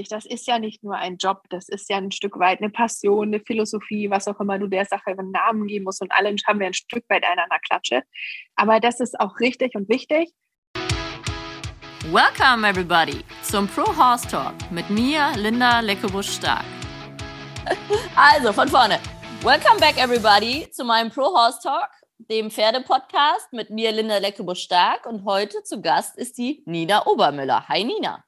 wichtig. Das ist ja nicht nur ein Job, das ist ja ein Stück weit eine Passion, eine Philosophie, was auch immer du der Sache einen Namen geben musst. Und alle haben wir ein Stück weit einer Klatsche. Aber das ist auch richtig und wichtig. Welcome everybody zum Pro Horse Talk mit mir, Linda Leckebusch-Stark. Also von vorne. Welcome back everybody zu meinem Pro Horse Talk, dem Pferdepodcast mit mir, Linda Leckebusch-Stark. Und heute zu Gast ist die Nina Obermüller. Hi Nina.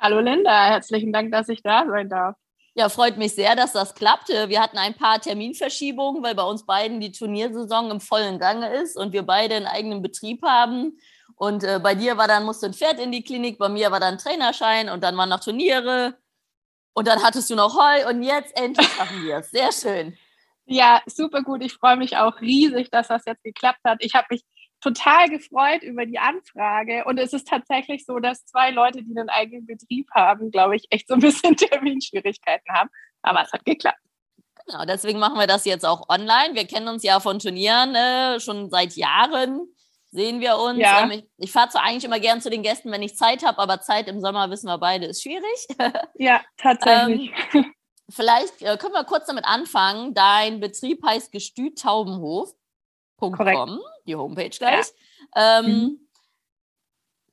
Hallo Linda, herzlichen Dank, dass ich da sein darf. Ja, freut mich sehr, dass das klappte. Wir hatten ein paar Terminverschiebungen, weil bei uns beiden die Turniersaison im vollen Gange ist und wir beide einen eigenen Betrieb haben. Und äh, bei dir war dann, musste ein Pferd in die Klinik, bei mir war dann Trainerschein und dann waren noch Turniere. Und dann hattest du noch Heu und jetzt endlich machen wir es. Sehr schön. Ja, super gut. Ich freue mich auch riesig, dass das jetzt geklappt hat. Ich habe mich total gefreut über die Anfrage. Und es ist tatsächlich so, dass zwei Leute, die einen eigenen Betrieb haben, glaube ich, echt so ein bisschen Terminschwierigkeiten haben. Aber es hat geklappt. Genau, deswegen machen wir das jetzt auch online. Wir kennen uns ja von Turnieren äh, schon seit Jahren. Sehen wir uns. Ja. Ähm, ich, ich fahre zwar eigentlich immer gern zu den Gästen, wenn ich Zeit habe, aber Zeit im Sommer wissen wir beide ist schwierig. ja, tatsächlich. Ähm, vielleicht äh, können wir kurz damit anfangen. Dein Betrieb heißt Gestüt Taubenhof. .com, die Homepage gleich. Ja. Ähm, mhm.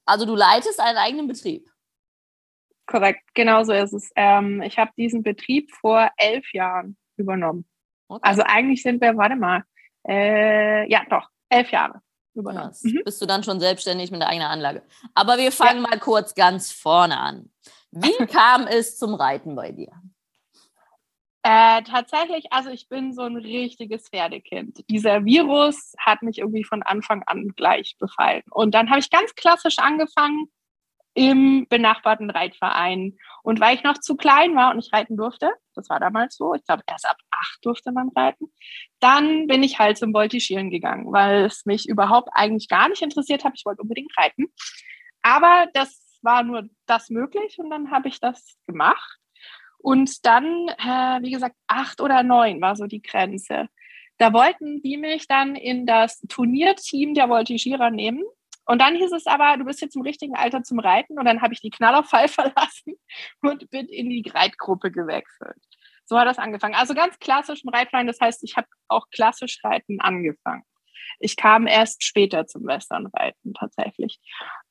Also du leitest einen eigenen Betrieb. Korrekt, genau so ist es. Ähm, ich habe diesen Betrieb vor elf Jahren übernommen. Okay. Also eigentlich sind wir, warte mal, äh, ja doch, elf Jahre übernommen. Ja, mhm. Bist du dann schon selbstständig mit der eigenen Anlage. Aber wir fangen ja. mal kurz ganz vorne an. Wie kam es zum Reiten bei dir? Äh, tatsächlich, also ich bin so ein richtiges Pferdekind. Dieser Virus hat mich irgendwie von Anfang an gleich befallen. Und dann habe ich ganz klassisch angefangen im benachbarten Reitverein. Und weil ich noch zu klein war und nicht reiten durfte, das war damals so, ich glaube erst ab acht durfte man reiten, dann bin ich halt zum Voltigieren gegangen, weil es mich überhaupt eigentlich gar nicht interessiert hat. Ich wollte unbedingt reiten. Aber das war nur das möglich und dann habe ich das gemacht. Und dann, äh, wie gesagt, acht oder neun war so die Grenze. Da wollten die mich dann in das Turnierteam der Voltigierer nehmen. Und dann hieß es aber, du bist jetzt im richtigen Alter zum Reiten. Und dann habe ich die Knallerfall verlassen und bin in die Reitgruppe gewechselt. So hat das angefangen. Also ganz klassisch im Reitverein. Das heißt, ich habe auch klassisch Reiten angefangen. Ich kam erst später zum Westernreiten tatsächlich.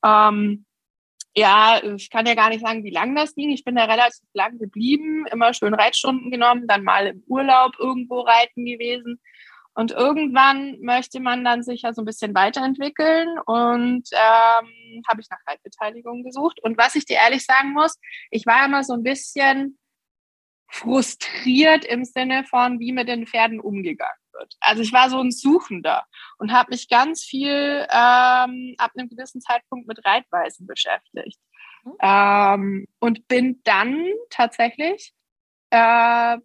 Ähm, ja, ich kann ja gar nicht sagen, wie lang das ging. Ich bin da relativ lang geblieben, immer schön Reitstunden genommen, dann mal im Urlaub irgendwo reiten gewesen. Und irgendwann möchte man dann sich ja so ein bisschen weiterentwickeln und ähm, habe ich nach Reitbeteiligung gesucht. Und was ich dir ehrlich sagen muss, ich war immer so ein bisschen frustriert im Sinne von, wie mit den Pferden umgegangen wird. Also ich war so ein Suchender und habe mich ganz viel ähm, ab einem gewissen Zeitpunkt mit Reitweisen beschäftigt. Mhm. Ähm, und bin dann tatsächlich äh,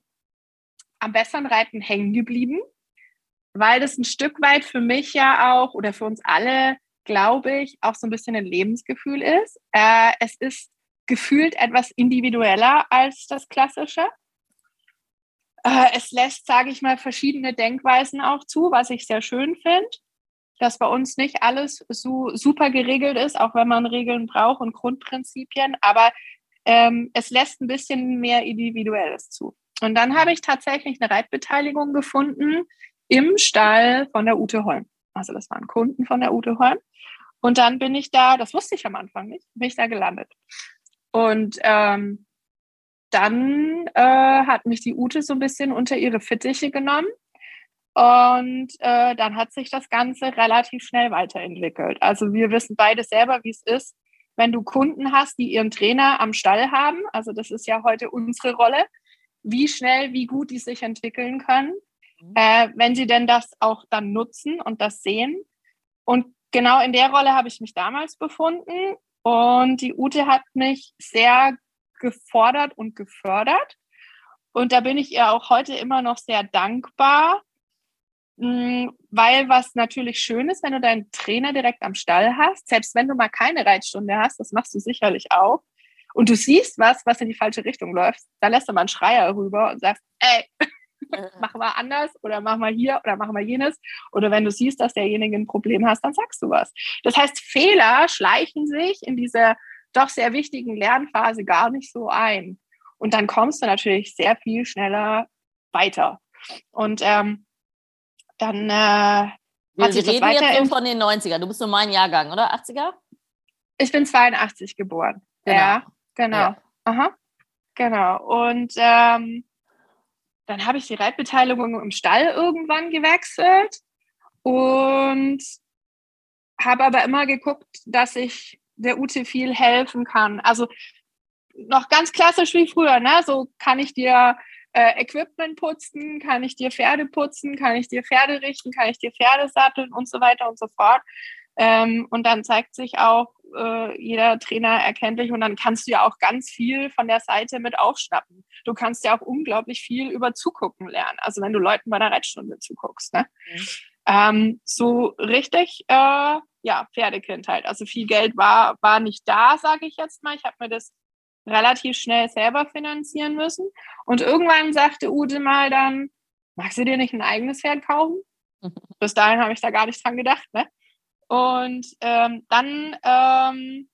am besseren Reiten hängen geblieben, weil das ein Stück weit für mich ja auch oder für uns alle, glaube ich, auch so ein bisschen ein Lebensgefühl ist. Äh, es ist gefühlt etwas individueller als das Klassische. Äh, es lässt, sage ich mal, verschiedene Denkweisen auch zu, was ich sehr schön finde, dass bei uns nicht alles so super geregelt ist, auch wenn man Regeln braucht und Grundprinzipien, aber ähm, es lässt ein bisschen mehr Individuelles zu. Und dann habe ich tatsächlich eine Reitbeteiligung gefunden im Stall von der Ute Holm. Also das waren Kunden von der Ute Holm. Und dann bin ich da, das wusste ich am Anfang nicht, bin ich da gelandet. Und ähm, dann äh, hat mich die Ute so ein bisschen unter ihre Fittiche genommen. Und äh, dann hat sich das Ganze relativ schnell weiterentwickelt. Also wir wissen beide selber, wie es ist, wenn du Kunden hast, die ihren Trainer am Stall haben. Also das ist ja heute unsere Rolle, wie schnell, wie gut die sich entwickeln können, mhm. äh, wenn sie denn das auch dann nutzen und das sehen. Und genau in der Rolle habe ich mich damals befunden. Und die Ute hat mich sehr gefordert und gefördert. Und da bin ich ihr auch heute immer noch sehr dankbar, mm, weil was natürlich schön ist, wenn du deinen Trainer direkt am Stall hast, selbst wenn du mal keine Reitstunde hast, das machst du sicherlich auch, und du siehst was, was in die falsche Richtung läuft, da lässt du mal einen Schreier rüber und sagst, ey, mach mal anders oder mach mal hier oder mach mal jenes. Oder wenn du siehst, dass derjenige ein Problem hat, dann sagst du was. Das heißt, Fehler schleichen sich in dieser doch sehr wichtigen Lernphase gar nicht so ein. Und dann kommst du natürlich sehr viel schneller weiter. Und ähm, dann äh, wir hat sich reden das jetzt so von den 90er. Du bist so mein Jahrgang, oder? 80er? Ich bin 82 geboren. Genau. Ja, genau. Ja. Aha. Genau. Und ähm, dann habe ich die Reitbeteiligung im Stall irgendwann gewechselt und habe aber immer geguckt, dass ich der Ute viel helfen kann. Also noch ganz klassisch wie früher, ne? So kann ich dir äh, Equipment putzen, kann ich dir Pferde putzen, kann ich dir Pferde richten, kann ich dir Pferde satteln und so weiter und so fort. Ähm, und dann zeigt sich auch äh, jeder Trainer erkenntlich und dann kannst du ja auch ganz viel von der Seite mit aufschnappen. Du kannst ja auch unglaublich viel über Zugucken lernen. Also wenn du Leuten bei der Reitstunde zuguckst. Ne? Mhm. Ähm, so richtig, äh, ja, Pferdekindheit. Also viel Geld war, war nicht da, sage ich jetzt mal. Ich habe mir das relativ schnell selber finanzieren müssen. Und irgendwann sagte Ute mal dann, magst du dir nicht ein eigenes Pferd kaufen? Bis dahin habe ich da gar nicht dran gedacht. Ne? Und ähm, dann, ähm,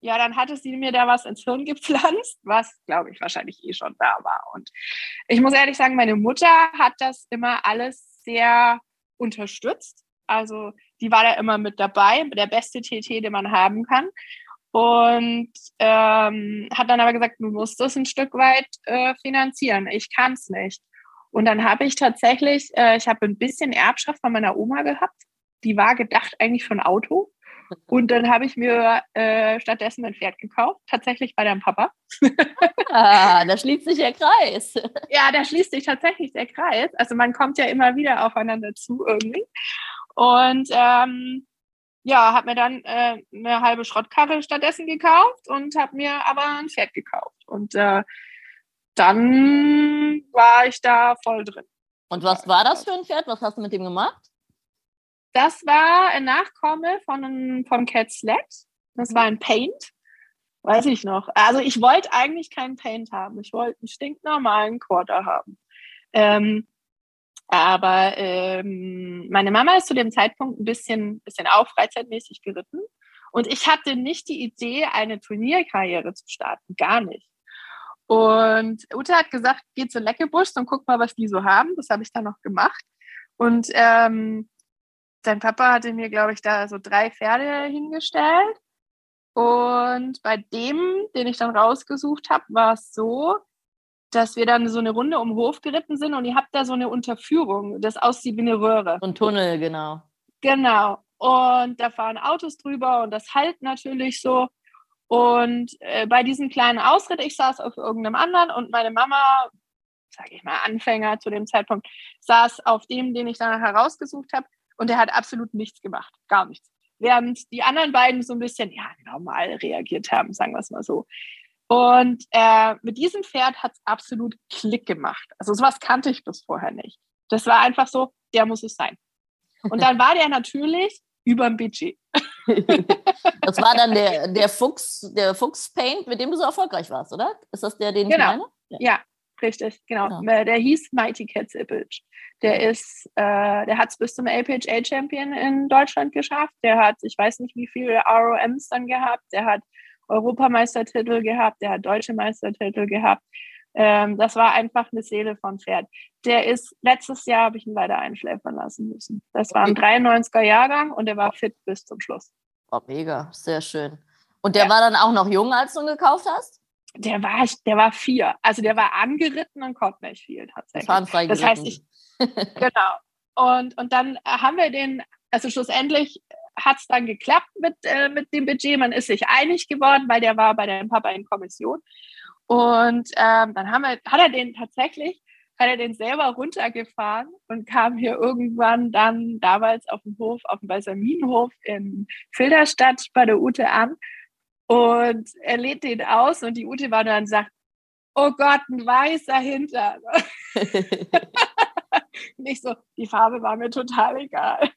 ja, dann hatte sie mir da was ins Hirn gepflanzt, was, glaube ich, wahrscheinlich eh schon da war. Und ich muss ehrlich sagen, meine Mutter hat das immer alles sehr unterstützt. Also die war da immer mit dabei, der beste TT, den man haben kann. Und ähm, hat dann aber gesagt, du musst das ein Stück weit äh, finanzieren. Ich kann es nicht. Und dann habe ich tatsächlich, äh, ich habe ein bisschen Erbschaft von meiner Oma gehabt. Die war gedacht eigentlich für ein Auto. Und dann habe ich mir äh, stattdessen ein Pferd gekauft, tatsächlich bei deinem Papa. ah, da schließt sich der Kreis. ja, da schließt sich tatsächlich der Kreis. Also man kommt ja immer wieder aufeinander zu irgendwie. Und ähm, ja, habe mir dann äh, eine halbe Schrottkarre stattdessen gekauft und habe mir aber ein Pferd gekauft. Und äh, dann war ich da voll drin. Und was war das für ein Pferd? Was hast du mit dem gemacht? Das war ein Nachkomme von, von Cat Sled. Das war ein Paint. Weiß ich noch. Also ich wollte eigentlich keinen Paint haben. Ich wollte einen stinknormalen Quarter haben. Ähm, aber ähm, meine Mama ist zu dem Zeitpunkt ein bisschen, bisschen auch freizeitmäßig geritten. Und ich hatte nicht die Idee, eine Turnierkarriere zu starten. Gar nicht. Und Ute hat gesagt, geh zu Leckebusch und guck mal, was die so haben. Das habe ich dann noch gemacht. Und ähm, sein Papa hatte mir, glaube ich, da so drei Pferde hingestellt. Und bei dem, den ich dann rausgesucht habe, war es so, dass wir dann so eine Runde um den Hof geritten sind und ihr habt da so eine Unterführung, das aussieht wie eine Röhre. So ein Tunnel, genau. Genau. Und da fahren Autos drüber und das halt natürlich so. Und äh, bei diesem kleinen Ausritt, ich saß auf irgendeinem anderen und meine Mama, sage ich mal Anfänger zu dem Zeitpunkt, saß auf dem, den ich dann herausgesucht habe und der hat absolut nichts gemacht, gar nichts. Während die anderen beiden so ein bisschen, ja, normal reagiert haben, sagen wir es mal so. Und äh, mit diesem Pferd hat es absolut Klick gemacht. Also sowas kannte ich bis vorher nicht. Das war einfach so, der muss es sein. Und dann war der natürlich über dem Budget. das war dann der, der Fuchs, der Fuchs-Paint, mit dem du so erfolgreich warst, oder? Ist das der, den genau. ich meine? Ja. ja, richtig, genau. genau. Der hieß Mighty Cats Image. Der ist, äh, der hat es bis zum APHA Champion in Deutschland geschafft. Der hat, ich weiß nicht, wie viele ROMs dann gehabt. Der hat Europameistertitel gehabt, der hat deutsche Meistertitel gehabt. Ähm, das war einfach eine Seele von Pferd. Der ist, letztes Jahr habe ich ihn leider einschläfern lassen müssen. Das war ein 93er Jahrgang und er war fit bis zum Schluss. Oh, mega, sehr schön. Und der ja. war dann auch noch jung, als du ihn gekauft hast? Der war, der war vier. Also der war angeritten und konnte nicht viel tatsächlich. Das, das heißt, ich, genau. Und, und dann haben wir den, also schlussendlich hat es dann geklappt mit, äh, mit dem Budget. Man ist sich einig geworden, weil der war bei dem Papa in Kommission. Und ähm, dann haben wir, hat er den tatsächlich, hat er den selber runtergefahren und kam hier irgendwann dann damals auf dem Hof, auf dem Balsaminenhof in Filderstadt bei der Ute an. Und er lädt den aus und die Ute war dann und sagt, oh Gott, ein weißer Hintern. nicht so, die Farbe war mir total egal.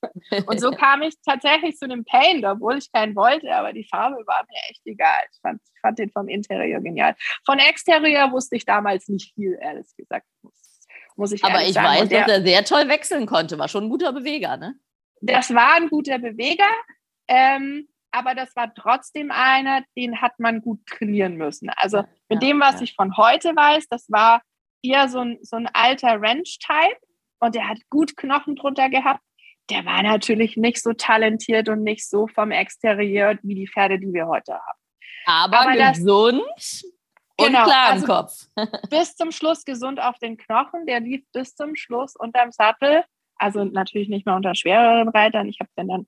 Und so kam ich tatsächlich zu einem Paint, obwohl ich keinen wollte, aber die Farbe war mir echt egal. Ich fand, ich fand den vom Interieur genial. Von Exterieur wusste ich damals nicht viel, ehrlich gesagt. Muss, muss ich aber ich sagen. weiß, der, dass er sehr toll wechseln konnte. War schon ein guter Beweger, ne? Das war ein guter Beweger. Ähm, aber das war trotzdem einer, den hat man gut trainieren müssen. Also mit dem, was ich von heute weiß, das war eher so ein, so ein alter Ranch-Type und der hat gut Knochen drunter gehabt. Der war natürlich nicht so talentiert und nicht so vom Exterieur wie die Pferde, die wir heute haben. Aber, aber gesund das, und genau, klar im also Kopf. bis zum Schluss gesund auf den Knochen. Der lief bis zum Schluss unterm Sattel. Also natürlich nicht mehr unter schwereren Reitern. Ich habe den dann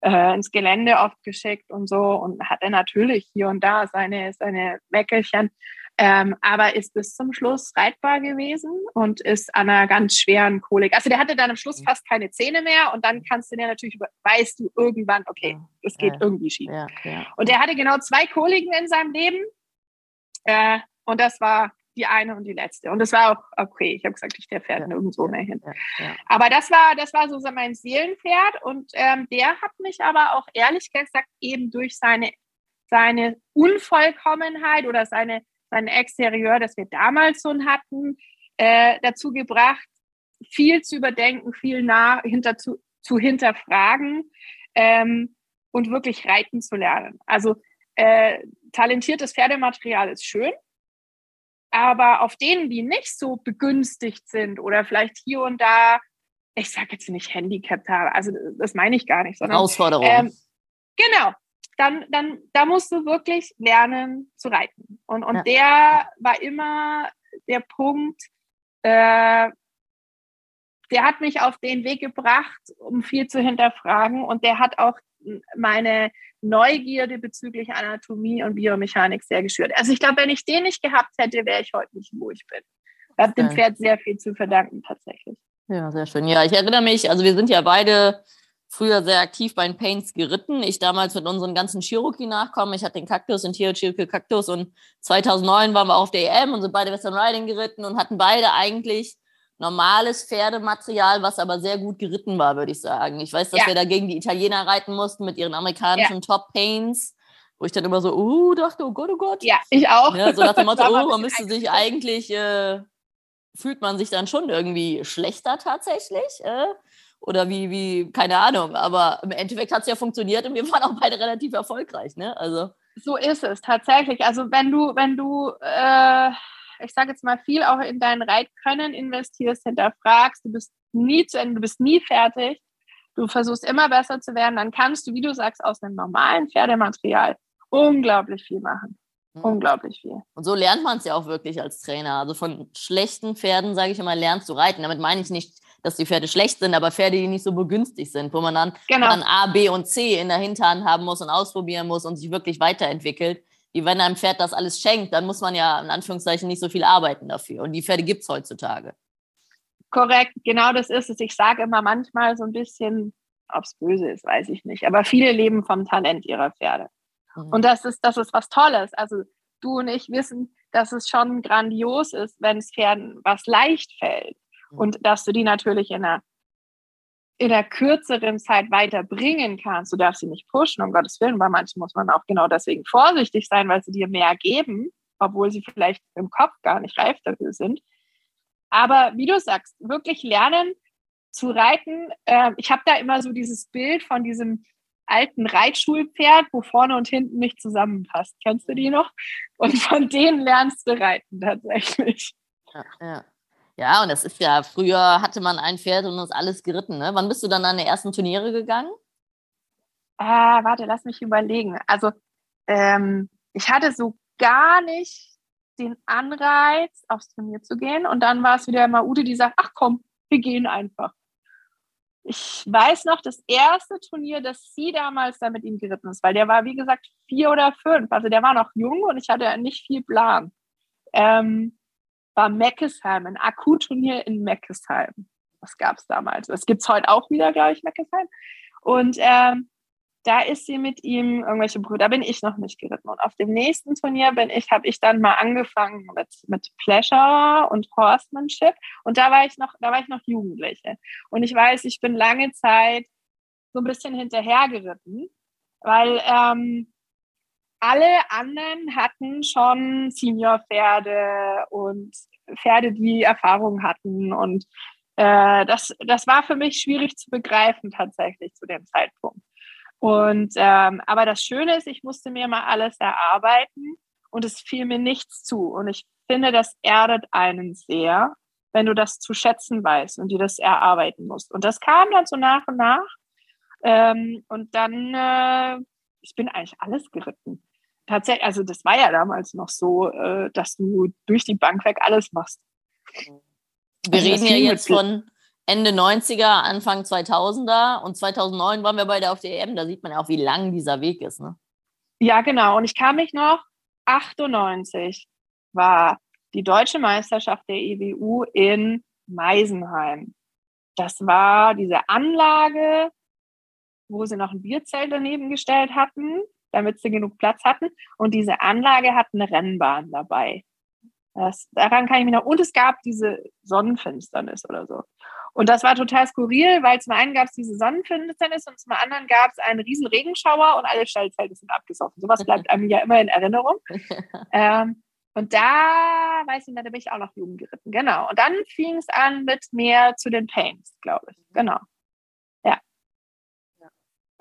äh, ins Gelände oft geschickt und so und hatte natürlich hier und da seine, seine Wäckelchen, ähm, aber ist bis zum Schluss reitbar gewesen und ist an einer ganz schweren Kolik. Also der hatte dann am Schluss mhm. fast keine Zähne mehr und dann kannst du dir natürlich, weißt du irgendwann, okay, das geht ja. irgendwie schief. Ja, ja. Und der hatte genau zwei Koliken in seinem Leben äh, und das war die eine und die letzte. Und das war auch okay. Ich habe gesagt, ich der fährt ja, nirgendwo ja, mehr hin. Ja, aber das war, das war so mein Seelenpferd und ähm, der hat mich aber auch ehrlich gesagt eben durch seine, seine Unvollkommenheit oder seine, sein Exterieur, das wir damals so hatten, äh, dazu gebracht, viel zu überdenken, viel nah hinter zu, zu hinterfragen ähm, und wirklich reiten zu lernen. Also äh, talentiertes Pferdematerial ist schön, aber auf denen, die nicht so begünstigt sind oder vielleicht hier und da, ich sage jetzt nicht Handicap haben, also das meine ich gar nicht, sondern Herausforderung. Ähm, genau, dann, dann, da musst du wirklich lernen zu reiten. Und, und ja. der war immer der Punkt, äh, der hat mich auf den Weg gebracht, um viel zu hinterfragen. Und der hat auch meine Neugierde bezüglich Anatomie und Biomechanik sehr geschürt. Also ich glaube, wenn ich den nicht gehabt hätte, wäre ich heute nicht, wo ich bin. Ich habe dem Pferd sehr viel zu verdanken tatsächlich. Ja, sehr schön. Ja, ich erinnere mich, also wir sind ja beide früher sehr aktiv bei den Paints geritten. Ich damals mit unseren ganzen Cherokee-Nachkommen. Ich hatte den Kaktus, den Tio Cherokee Kaktus und 2009 waren wir auf der EM und sind beide Western Riding geritten und hatten beide eigentlich normales Pferdematerial, was aber sehr gut geritten war, würde ich sagen. Ich weiß, dass ja. wir dagegen die Italiener reiten mussten mit ihren amerikanischen ja. Top Pains, wo ich dann immer so, uh, dachte, oh Gott, oh Gott. Ja, ich auch. Ja, so nach dem Motto, oh, man müsste sich eigentlich, äh, fühlt man sich dann schon irgendwie schlechter tatsächlich. Äh? Oder wie, wie, keine Ahnung. Aber im Endeffekt hat es ja funktioniert und wir waren auch beide relativ erfolgreich, ne? Also. So ist es tatsächlich. Also wenn du, wenn du äh ich sage jetzt mal, viel auch in dein Reitkönnen investierst, hinterfragst, du bist nie zu Ende, du bist nie fertig, du versuchst immer besser zu werden, dann kannst du, wie du sagst, aus einem normalen Pferdematerial unglaublich viel machen. Mhm. Unglaublich viel. Und so lernt man es ja auch wirklich als Trainer. Also von schlechten Pferden, sage ich immer, lernst du reiten. Damit meine ich nicht, dass die Pferde schlecht sind, aber Pferde, die nicht so begünstigt sind, wo man dann, genau. dann A, B und C in der Hinterhand haben muss und ausprobieren muss und sich wirklich weiterentwickelt wie wenn einem Pferd das alles schenkt, dann muss man ja in Anführungszeichen nicht so viel arbeiten dafür. Und die Pferde gibt es heutzutage. Korrekt, genau das ist es. Ich sage immer manchmal so ein bisschen, ob es böse ist, weiß ich nicht. Aber viele leben vom Talent ihrer Pferde. Mhm. Und das ist, das ist was Tolles. Also du und ich wissen, dass es schon grandios ist, wenn es Pferden was leicht fällt. Mhm. Und dass du die natürlich in einer in der kürzeren Zeit weiterbringen kannst. Du darfst sie nicht pushen, um Gottes Willen. Bei manchen muss man auch genau deswegen vorsichtig sein, weil sie dir mehr geben, obwohl sie vielleicht im Kopf gar nicht reif dafür sind. Aber wie du sagst, wirklich lernen zu reiten. Äh, ich habe da immer so dieses Bild von diesem alten Reitschulpferd, wo vorne und hinten nicht zusammenpasst. Kennst du die noch? Und von denen lernst du reiten tatsächlich. Ja, ja. Ja, und das ist ja, früher hatte man ein Pferd und uns alles geritten. Ne? Wann bist du dann an die ersten Turniere gegangen? Ah, warte, lass mich überlegen. Also, ähm, ich hatte so gar nicht den Anreiz, aufs Turnier zu gehen. Und dann war es wieder mal Ute, die sagt, ach komm, wir gehen einfach. Ich weiß noch, das erste Turnier, das sie damals da mit ihm geritten ist, weil der war, wie gesagt, vier oder fünf. Also der war noch jung und ich hatte nicht viel Plan. Ähm, war Meckesheim, ein Akkuturnier in Meckesheim. Das gab es damals. Das gibt es heute auch wieder, glaube ich, Meckesheim. Und ähm, da ist sie mit ihm irgendwelche Brüder. Da bin ich noch nicht geritten. Und auf dem nächsten Turnier bin ich, habe ich dann mal angefangen mit, mit Pleasure und Horsemanship. Und da war ich noch, da war ich noch Jugendliche. Und ich weiß, ich bin lange Zeit so ein bisschen hinterhergeritten, weil ähm, alle anderen hatten schon Senior-Pferde und Pferde, die Erfahrung hatten. Und äh, das, das war für mich schwierig zu begreifen tatsächlich zu dem Zeitpunkt. Und ähm, aber das Schöne ist, ich musste mir mal alles erarbeiten und es fiel mir nichts zu. Und ich finde, das erdet einen sehr, wenn du das zu schätzen weißt und dir das erarbeiten musst. Und das kam dann so nach und nach. Ähm, und dann, äh, ich bin eigentlich alles geritten. Tatsächlich, also das war ja damals noch so, äh, dass du durch die Bank weg alles machst. Wir also reden ja jetzt von Ende 90er, Anfang 2000er und 2009 waren wir beide auf der EM. Da sieht man ja auch, wie lang dieser Weg ist. Ne? Ja, genau. Und ich kann mich noch, 98 war die deutsche Meisterschaft der EWU in Meisenheim. Das war diese Anlage, wo sie noch ein Bierzelt daneben gestellt hatten, damit sie genug Platz hatten. Und diese Anlage hat eine Rennbahn dabei. Das, daran kann ich mich noch. Und es gab diese Sonnenfinsternis oder so. Und das war total skurril, weil zum einen gab es diese Sonnenfinsternis und zum anderen gab es einen riesen Regenschauer und alle Stallzelte sind abgesoffen. Sowas bleibt einem ja immer in Erinnerung. ähm, und da, weiß ich nicht, da bin ich auch noch Jugend geritten. Genau. Und dann fing es an mit mehr zu den Pains, glaube ich. Genau.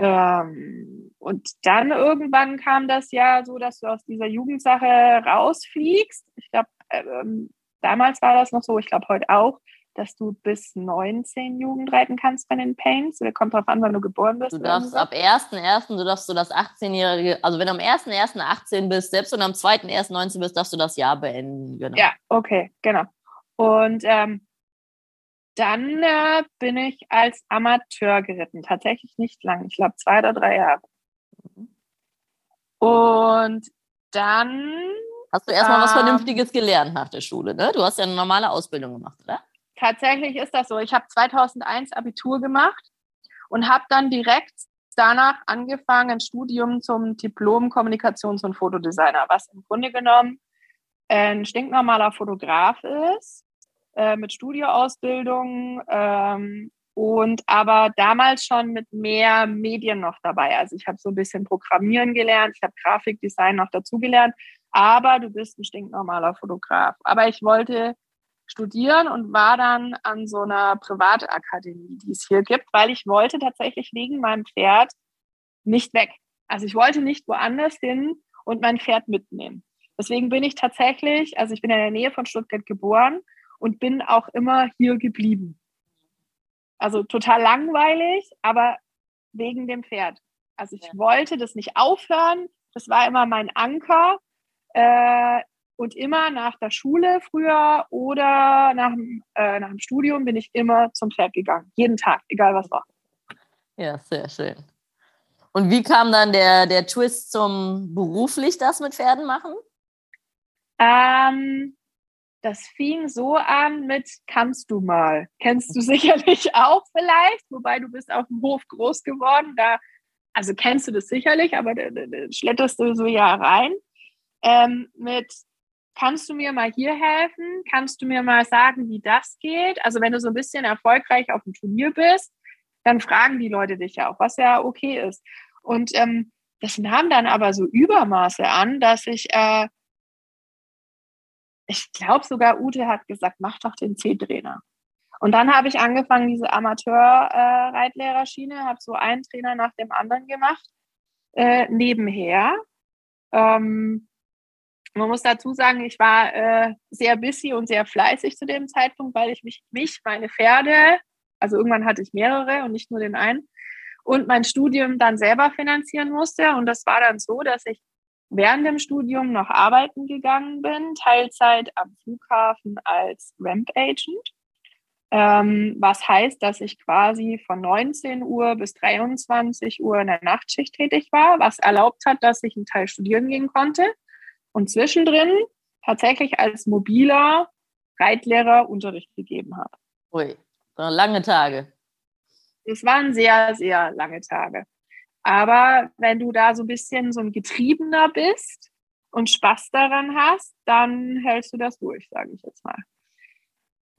Ähm, und dann irgendwann kam das ja so, dass du aus dieser Jugendsache rausfliegst. Ich glaube, ähm, damals war das noch so, ich glaube heute auch, dass du bis 19 Jugend reiten kannst bei den Paints. Oder kommt drauf an, wann du geboren bist. Du darfst ab 1.1., du darfst du das 18-jährige, also wenn du am 1.1. 18 bist, selbst wenn du am 2.1. 19 bist, darfst du das Jahr beenden. Genau. Ja, okay, genau. Und ähm, dann äh, bin ich als Amateur geritten. Tatsächlich nicht lang. Ich glaube zwei oder drei Jahre. Mhm. Und dann. Hast du erstmal ähm, was Vernünftiges gelernt nach der Schule, ne? Du hast ja eine normale Ausbildung gemacht, oder? tatsächlich ist das so. Ich habe 2001 Abitur gemacht und habe dann direkt danach angefangen, ein Studium zum Diplom Kommunikations- und Fotodesigner, was im Grunde genommen ein stinknormaler Fotograf ist, äh, mit Studioausbildung ähm, und aber damals schon mit mehr Medien noch dabei. Also ich habe so ein bisschen Programmieren gelernt, ich habe Grafikdesign noch dazu gelernt, aber du bist ein stinknormaler Fotograf. Aber ich wollte studieren und war dann an so einer Privatakademie, die es hier gibt, weil ich wollte tatsächlich wegen meinem Pferd nicht weg. Also ich wollte nicht woanders hin und mein Pferd mitnehmen. Deswegen bin ich tatsächlich, also ich bin in der Nähe von Stuttgart geboren und bin auch immer hier geblieben. Also total langweilig, aber wegen dem Pferd. Also ich ja. wollte das nicht aufhören. Das war immer mein Anker. Äh, und immer nach der Schule früher oder nach, äh, nach dem Studium bin ich immer zum Pferd gegangen. Jeden Tag, egal was war. Ja, sehr schön. Und wie kam dann der, der Twist zum beruflich das mit Pferden machen? Ähm, das fing so an mit kannst du mal. Kennst du sicherlich auch vielleicht, wobei du bist auf dem Hof groß geworden. Da, also kennst du das sicherlich, aber da, da, da schletterst du so ja rein. Ähm, mit kannst du mir mal hier helfen? Kannst du mir mal sagen, wie das geht? Also wenn du so ein bisschen erfolgreich auf dem Turnier bist, dann fragen die Leute dich ja auch, was ja okay ist. Und ähm, das nahm dann aber so Übermaße an, dass ich, äh, ich glaube sogar Ute hat gesagt, mach doch den C-Trainer. Und dann habe ich angefangen, diese Amateur-Reitlehrerschiene, äh, habe so einen Trainer nach dem anderen gemacht, äh, nebenher. Ähm, man muss dazu sagen, ich war äh, sehr busy und sehr fleißig zu dem Zeitpunkt, weil ich mich, mich, meine Pferde, also irgendwann hatte ich mehrere und nicht nur den einen, und mein Studium dann selber finanzieren musste. Und das war dann so, dass ich während dem Studium noch arbeiten gegangen bin, Teilzeit am Flughafen als Ramp Agent. Ähm, was heißt, dass ich quasi von 19 Uhr bis 23 Uhr in der Nachtschicht tätig war, was erlaubt hat, dass ich einen Teil studieren gehen konnte und zwischendrin tatsächlich als mobiler Reitlehrer Unterricht gegeben habe. Ui, lange Tage. Es waren sehr, sehr lange Tage. Aber wenn du da so ein bisschen so ein Getriebener bist und Spaß daran hast, dann hältst du das durch, sage ich jetzt mal.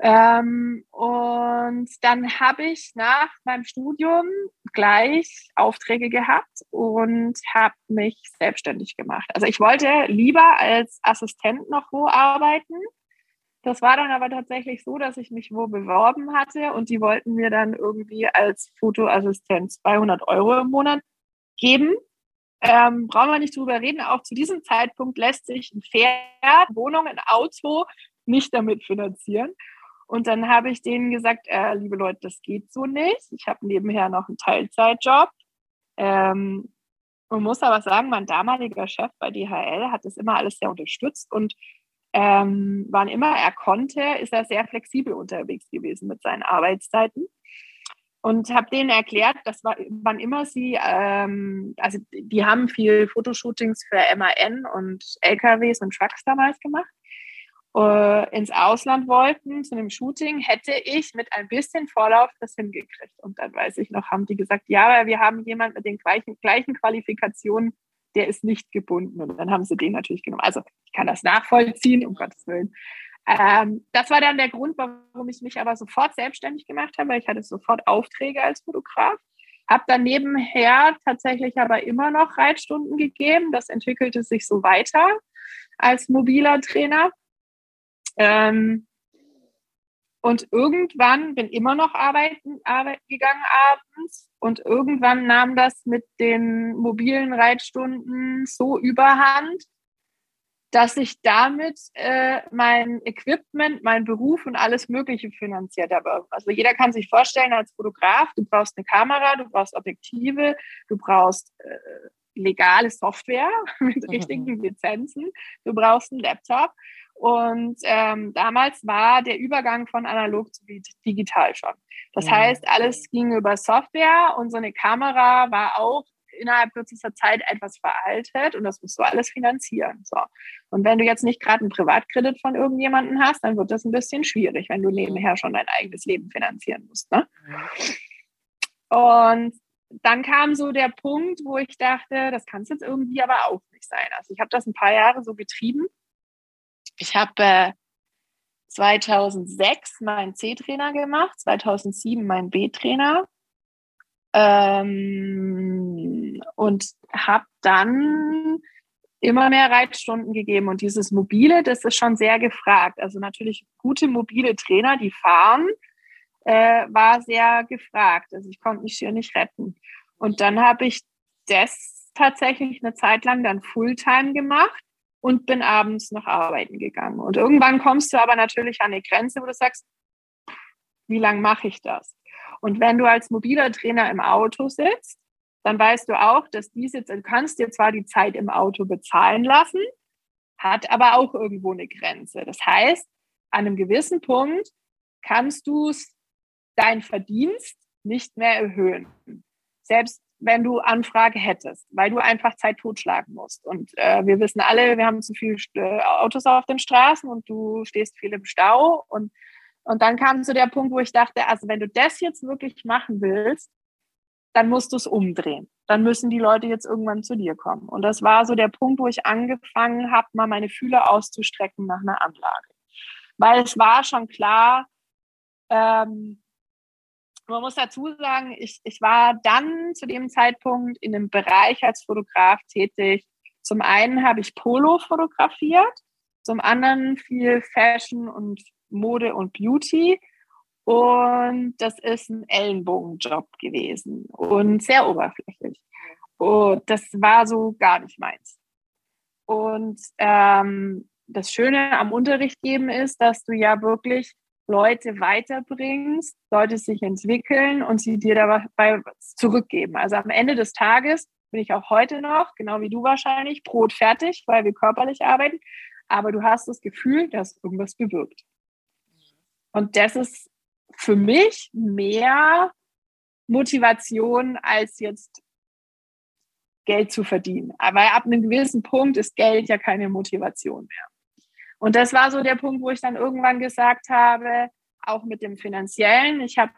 Ähm, und dann habe ich nach meinem Studium gleich Aufträge gehabt und habe mich selbstständig gemacht. Also ich wollte lieber als Assistent noch wo arbeiten. Das war dann aber tatsächlich so, dass ich mich wo beworben hatte und die wollten mir dann irgendwie als Fotoassistent 200 Euro im Monat geben. Ähm, brauchen wir nicht drüber reden. Auch zu diesem Zeitpunkt lässt sich ein Pferd, Wohnung, ein Auto nicht damit finanzieren. Und dann habe ich denen gesagt, äh, liebe Leute, das geht so nicht. Ich habe nebenher noch einen Teilzeitjob. Ähm, man muss aber sagen, mein damaliger Chef bei DHL hat das immer alles sehr unterstützt und ähm, wann immer er konnte, ist er sehr flexibel unterwegs gewesen mit seinen Arbeitszeiten. Und habe denen erklärt, dass wann immer sie, ähm, also die haben viel Fotoshootings für MAN und LKWs und Trucks damals gemacht äh, ins Ausland wollten zu einem Shooting, hätte ich mit ein bisschen Vorlauf das hingekriegt. Und dann weiß ich noch, haben die gesagt, ja, wir haben jemanden mit den gleichen, gleichen Qualifikationen, der ist nicht gebunden. Und dann haben sie den natürlich genommen. Also ich kann das nachvollziehen, um Gottes Willen. Ähm, das war dann der Grund, warum ich mich aber sofort selbstständig gemacht habe, weil ich hatte sofort Aufträge als Fotograf. Habe dann nebenher tatsächlich aber immer noch Reitstunden gegeben. Das entwickelte sich so weiter als mobiler Trainer. Ähm, und irgendwann bin immer noch arbeiten, arbeiten gegangen abends und irgendwann nahm das mit den mobilen Reitstunden so überhand, dass ich damit äh, mein Equipment, mein Beruf und alles Mögliche finanziert habe. Also jeder kann sich vorstellen, als Fotograf, du brauchst eine Kamera, du brauchst Objektive, du brauchst äh, legale Software mit mhm. richtigen Lizenzen, du brauchst einen Laptop und ähm, damals war der Übergang von analog zu digital schon. Das heißt, alles ging über Software und so eine Kamera war auch innerhalb kürzester Zeit etwas veraltet und das musst du alles finanzieren. So. Und wenn du jetzt nicht gerade einen Privatkredit von irgendjemandem hast, dann wird das ein bisschen schwierig, wenn du nebenher schon dein eigenes Leben finanzieren musst. Ne? Und dann kam so der Punkt, wo ich dachte, das kann es jetzt irgendwie aber auch nicht sein. Also ich habe das ein paar Jahre so getrieben ich habe äh, 2006 meinen C-Trainer gemacht, 2007 meinen B-Trainer ähm, und habe dann immer mehr Reitstunden gegeben. Und dieses Mobile, das ist schon sehr gefragt. Also natürlich gute mobile Trainer, die fahren, äh, war sehr gefragt. Also ich konnte mich hier nicht retten. Und dann habe ich das tatsächlich eine Zeit lang dann Fulltime gemacht und bin abends noch arbeiten gegangen. Und irgendwann kommst du aber natürlich an eine Grenze, wo du sagst, wie lange mache ich das? Und wenn du als mobiler Trainer im Auto sitzt, dann weißt du auch, dass diese, du kannst dir zwar die Zeit im Auto bezahlen lassen, hat aber auch irgendwo eine Grenze. Das heißt, an einem gewissen Punkt kannst du dein Verdienst nicht mehr erhöhen. Selbst wenn du Anfrage hättest, weil du einfach Zeit totschlagen musst. Und äh, wir wissen alle, wir haben zu viele äh, Autos auf den Straßen und du stehst viel im Stau. Und, und dann kam zu der Punkt, wo ich dachte, also wenn du das jetzt wirklich machen willst, dann musst du es umdrehen. Dann müssen die Leute jetzt irgendwann zu dir kommen. Und das war so der Punkt, wo ich angefangen habe, mal meine Fühler auszustrecken nach einer Anlage. Weil es war schon klar, ähm, man muss dazu sagen, ich, ich war dann zu dem Zeitpunkt in einem Bereich als Fotograf tätig. Zum einen habe ich Polo fotografiert, zum anderen viel Fashion und Mode und Beauty. Und das ist ein Ellenbogenjob gewesen und sehr oberflächlich. Und das war so gar nicht meins. Und ähm, das Schöne am Unterricht geben ist, dass du ja wirklich Leute weiterbringst, Leute sich entwickeln und sie dir dabei zurückgeben. Also am Ende des Tages bin ich auch heute noch, genau wie du wahrscheinlich, Brot fertig, weil wir körperlich arbeiten. Aber du hast das Gefühl, dass irgendwas bewirkt. Und das ist für mich mehr Motivation als jetzt Geld zu verdienen. Aber ab einem gewissen Punkt ist Geld ja keine Motivation mehr. Und das war so der Punkt, wo ich dann irgendwann gesagt habe, auch mit dem finanziellen, ich habe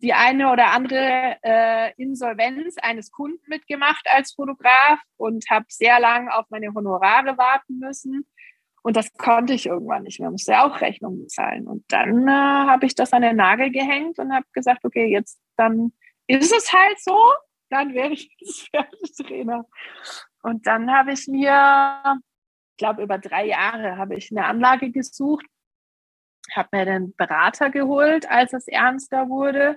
die eine oder andere äh, Insolvenz eines Kunden mitgemacht als Fotograf und habe sehr lang auf meine Honorare warten müssen. Und das konnte ich irgendwann nicht mehr, musste auch Rechnungen bezahlen. Und dann äh, habe ich das an den Nagel gehängt und habe gesagt, okay, jetzt dann ist es halt so, dann werde ich jetzt Pferdetrainer. Und dann habe ich mir glaube, über drei Jahre habe ich eine Anlage gesucht, habe mir den Berater geholt, als es ernster wurde.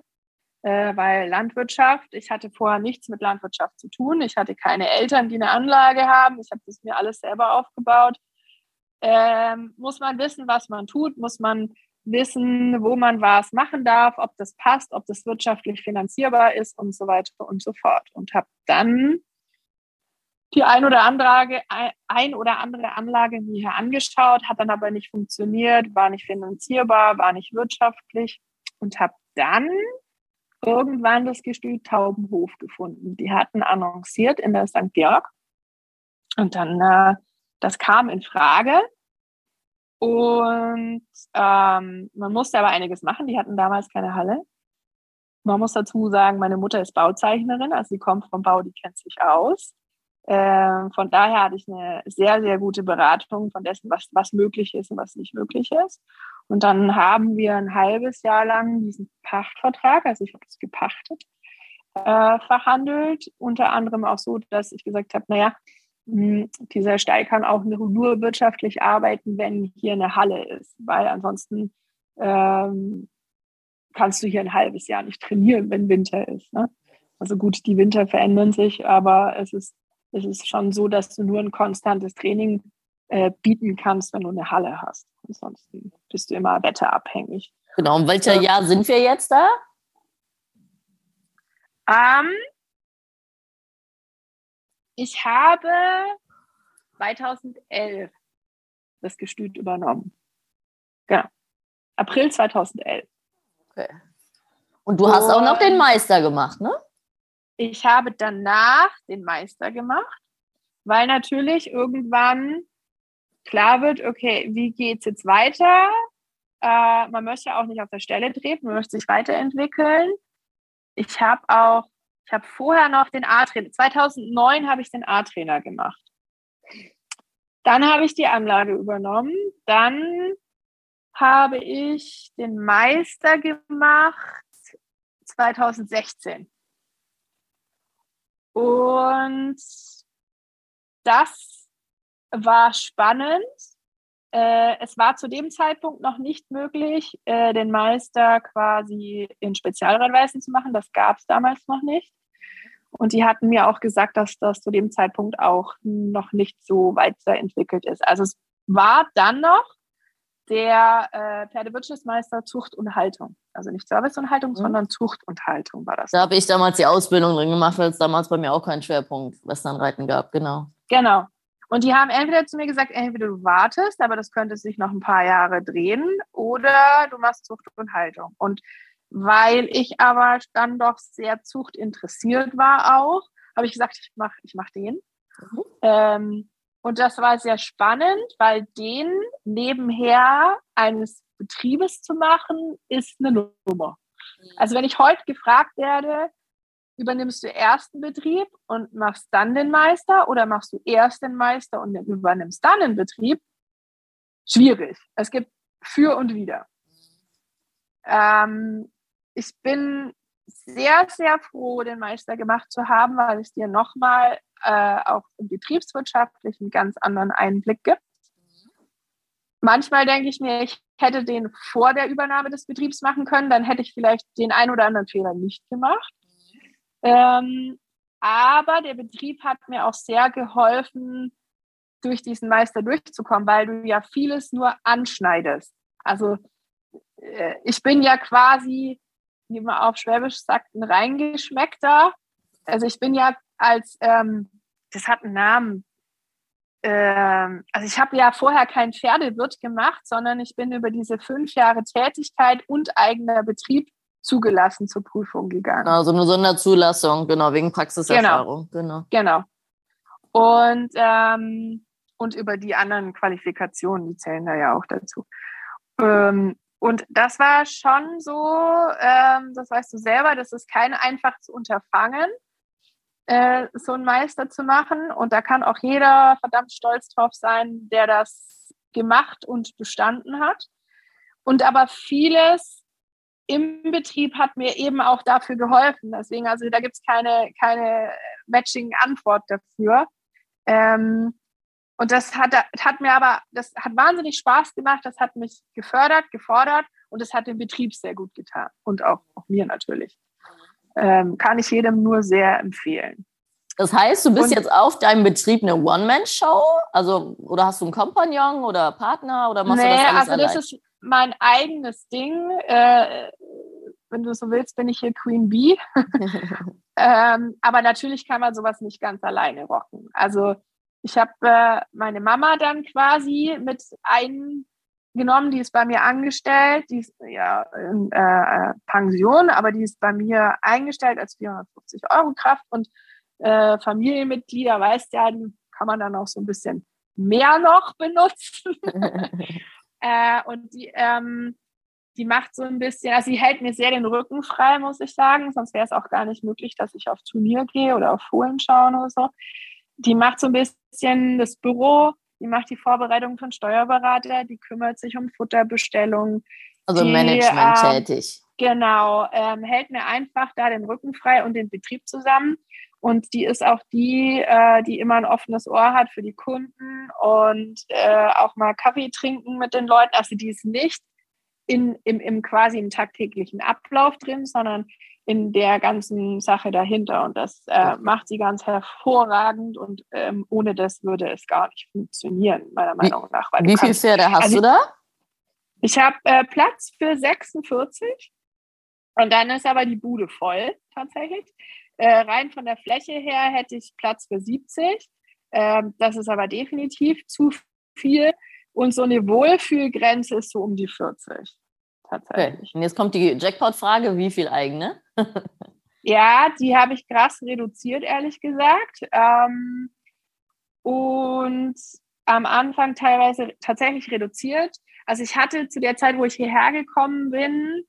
äh, weil Landwirtschaft, ich hatte vorher nichts mit Landwirtschaft zu tun. Ich hatte keine Eltern, die eine Anlage haben. Ich habe das mir alles selber aufgebaut. Ähm, muss man wissen, was man tut, muss man wissen, wo man was machen darf, ob das passt, ob das wirtschaftlich finanzierbar ist und so weiter und so fort. Und habe dann die ein oder andere, ein oder andere Anlage mir hier angeschaut, hat dann aber nicht funktioniert, war nicht finanzierbar, war nicht wirtschaftlich und habe dann irgendwann das Gestüt Taubenhof gefunden. Die hatten annonciert in der St. Georg und dann, äh, das kam in Frage und ähm, man musste aber einiges machen. Die hatten damals keine Halle. Man muss dazu sagen, meine Mutter ist Bauzeichnerin, also sie kommt vom Bau, die kennt sich aus. Ähm, von daher hatte ich eine sehr, sehr gute Beratung von dessen, was, was möglich ist und was nicht möglich ist. Und dann haben wir ein halbes Jahr lang diesen Pachtvertrag, also ich habe das gepachtet, äh, verhandelt. Unter anderem auch so, dass ich gesagt habe, naja, dieser Stall kann auch nur wirtschaftlich arbeiten, wenn hier eine Halle ist, weil ansonsten ähm, kannst du hier ein halbes Jahr nicht trainieren, wenn Winter ist. Ne? Also gut, die Winter verändern sich, aber es ist, es ist schon so, dass du nur ein konstantes Training äh, bieten kannst, wenn du eine Halle hast. Ansonsten bist du immer wetterabhängig. Genau, und welcher äh, Jahr sind wir jetzt da? Ähm, ich habe 2011 das Gestüt übernommen. Genau. April 2011. Okay. Und du hast Und auch noch den Meister gemacht, ne? Ich habe danach den Meister gemacht, weil natürlich irgendwann klar wird, okay, wie geht es jetzt weiter? Äh, man möchte auch nicht auf der Stelle treten, man möchte sich weiterentwickeln. Ich habe auch ich habe vorher noch den A-Trainer, 2009 habe ich den A-Trainer gemacht. Dann habe ich die Anlage übernommen. Dann habe ich den Meister gemacht 2016. Und das war spannend. Äh, es war zu dem Zeitpunkt noch nicht möglich, äh, den Meister quasi in Spezialradweisen zu machen. Das gab es damals noch nicht. Und die hatten mir auch gesagt, dass das zu dem Zeitpunkt auch noch nicht so weiterentwickelt ist. Also es war dann noch der äh, Pferdewirtschaftsmeister Zucht und Haltung. Also nicht Service und Haltung, mhm. sondern Zucht und Haltung war das. Da habe ich damals die Ausbildung drin gemacht, weil es damals bei mir auch keinen Schwerpunkt Westernreiten gab, genau. Genau. Und die haben entweder zu mir gesagt, entweder du wartest, aber das könnte sich noch ein paar Jahre drehen, oder du machst Zucht und Haltung. Und weil ich aber dann doch sehr zuchtinteressiert war auch, habe ich gesagt, ich mache ich mach den. Mhm. Ähm, und das war sehr spannend, weil den nebenher eines Betriebes zu machen, ist eine Nummer. Also wenn ich heute gefragt werde, übernimmst du erst einen Betrieb und machst dann den Meister oder machst du erst den Meister und übernimmst dann den Betrieb? Schwierig. Es gibt für und wider. Ähm, ich bin sehr, sehr froh, den Meister gemacht zu haben, weil es dir nochmal äh, auch im betriebswirtschaftlichen ganz anderen Einblick gibt. Manchmal denke ich mir, ich hätte den vor der Übernahme des Betriebs machen können, dann hätte ich vielleicht den ein oder anderen Fehler nicht gemacht. Ähm, aber der Betrieb hat mir auch sehr geholfen, durch diesen Meister durchzukommen, weil du ja vieles nur anschneidest. Also äh, ich bin ja quasi wie man auf Schwäbisch sagt, ein reingeschmeckter. Also ich bin ja als, ähm, das hat einen Namen. Ähm, also ich habe ja vorher kein Pferdewirt gemacht, sondern ich bin über diese fünf Jahre Tätigkeit und eigener Betrieb zugelassen zur Prüfung gegangen. Also eine Sonderzulassung, genau, wegen Praxiserfahrung. Genau. Genau. genau. Und, ähm, und über die anderen Qualifikationen, die zählen da ja auch dazu. Ähm, und das war schon so, ähm, das weißt du selber, das ist kein einfach zu unterfangen, äh, so einen Meister zu machen. Und da kann auch jeder verdammt stolz drauf sein, der das gemacht und bestanden hat. Und aber vieles im Betrieb hat mir eben auch dafür geholfen. Deswegen, also da gibt es keine, keine Matching-Antwort dafür. Ähm, und das hat, hat mir aber, das hat wahnsinnig Spaß gemacht, das hat mich gefördert, gefordert und es hat dem Betrieb sehr gut getan und auch, auch mir natürlich. Ähm, kann ich jedem nur sehr empfehlen. Das heißt, du bist und, jetzt auf deinem Betrieb eine One-Man-Show? Also, oder hast du einen Kompagnon oder Partner oder machst nee, du das alles also allein? das ist mein eigenes Ding. Äh, wenn du so willst, bin ich hier Queen Bee. ähm, aber natürlich kann man sowas nicht ganz alleine rocken. Also ich habe äh, meine Mama dann quasi mit eingenommen, die ist bei mir angestellt, die ist ja in äh, Pension, aber die ist bei mir eingestellt als 450 Euro Kraft und äh, Familienmitglieder, weißt ja, die kann man dann auch so ein bisschen mehr noch benutzen. äh, und die, ähm, die macht so ein bisschen, also sie hält mir sehr den Rücken frei, muss ich sagen, sonst wäre es auch gar nicht möglich, dass ich auf Turnier gehe oder auf Fohlen schauen oder so. Die macht so ein bisschen das Büro, die macht die Vorbereitung von Steuerberater, die kümmert sich um Futterbestellungen. Also die, Management ähm, tätig. Genau, ähm, hält mir einfach da den Rücken frei und den Betrieb zusammen. Und die ist auch die, äh, die immer ein offenes Ohr hat für die Kunden und äh, auch mal Kaffee trinken mit den Leuten. Also die ist nicht in, im, im quasi im tagtäglichen Ablauf drin, sondern in der ganzen Sache dahinter. Und das äh, macht sie ganz hervorragend und ähm, ohne das würde es gar nicht funktionieren, meiner Meinung nach. Wie viele Pferde hast also, du da? Ich habe äh, Platz für 46 und dann ist aber die Bude voll tatsächlich. Äh, rein von der Fläche her hätte ich Platz für 70. Ähm, das ist aber definitiv zu viel. Und so eine Wohlfühlgrenze ist so um die 40. Tatsächlich. Okay. Und jetzt kommt die Jackpot-Frage: Wie viel eigene? ja, die habe ich krass reduziert, ehrlich gesagt. Ähm, und am Anfang teilweise tatsächlich reduziert. Also ich hatte zu der Zeit, wo ich hierher gekommen bin,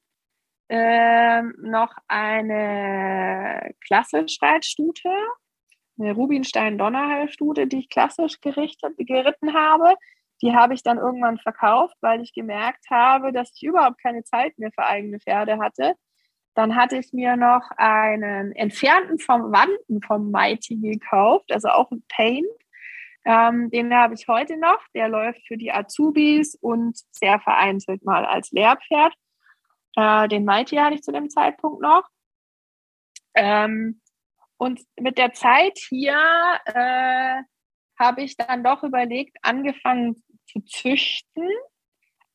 äh, noch eine Klassisch-Reitstute, eine Rubinstein-Donnerhall-Stute, die ich klassisch gerichtet, geritten habe. Die habe ich dann irgendwann verkauft, weil ich gemerkt habe, dass ich überhaupt keine Zeit mehr für eigene Pferde hatte. Dann hatte ich mir noch einen entfernten vom Wanden vom Mighty gekauft, also auch ein Paint. Ähm, den habe ich heute noch. Der läuft für die Azubis und sehr vereinzelt mal als Lehrpferd. Äh, den Mighty hatte ich zu dem Zeitpunkt noch. Ähm, und mit der Zeit hier äh, habe ich dann doch überlegt, angefangen zu züchten.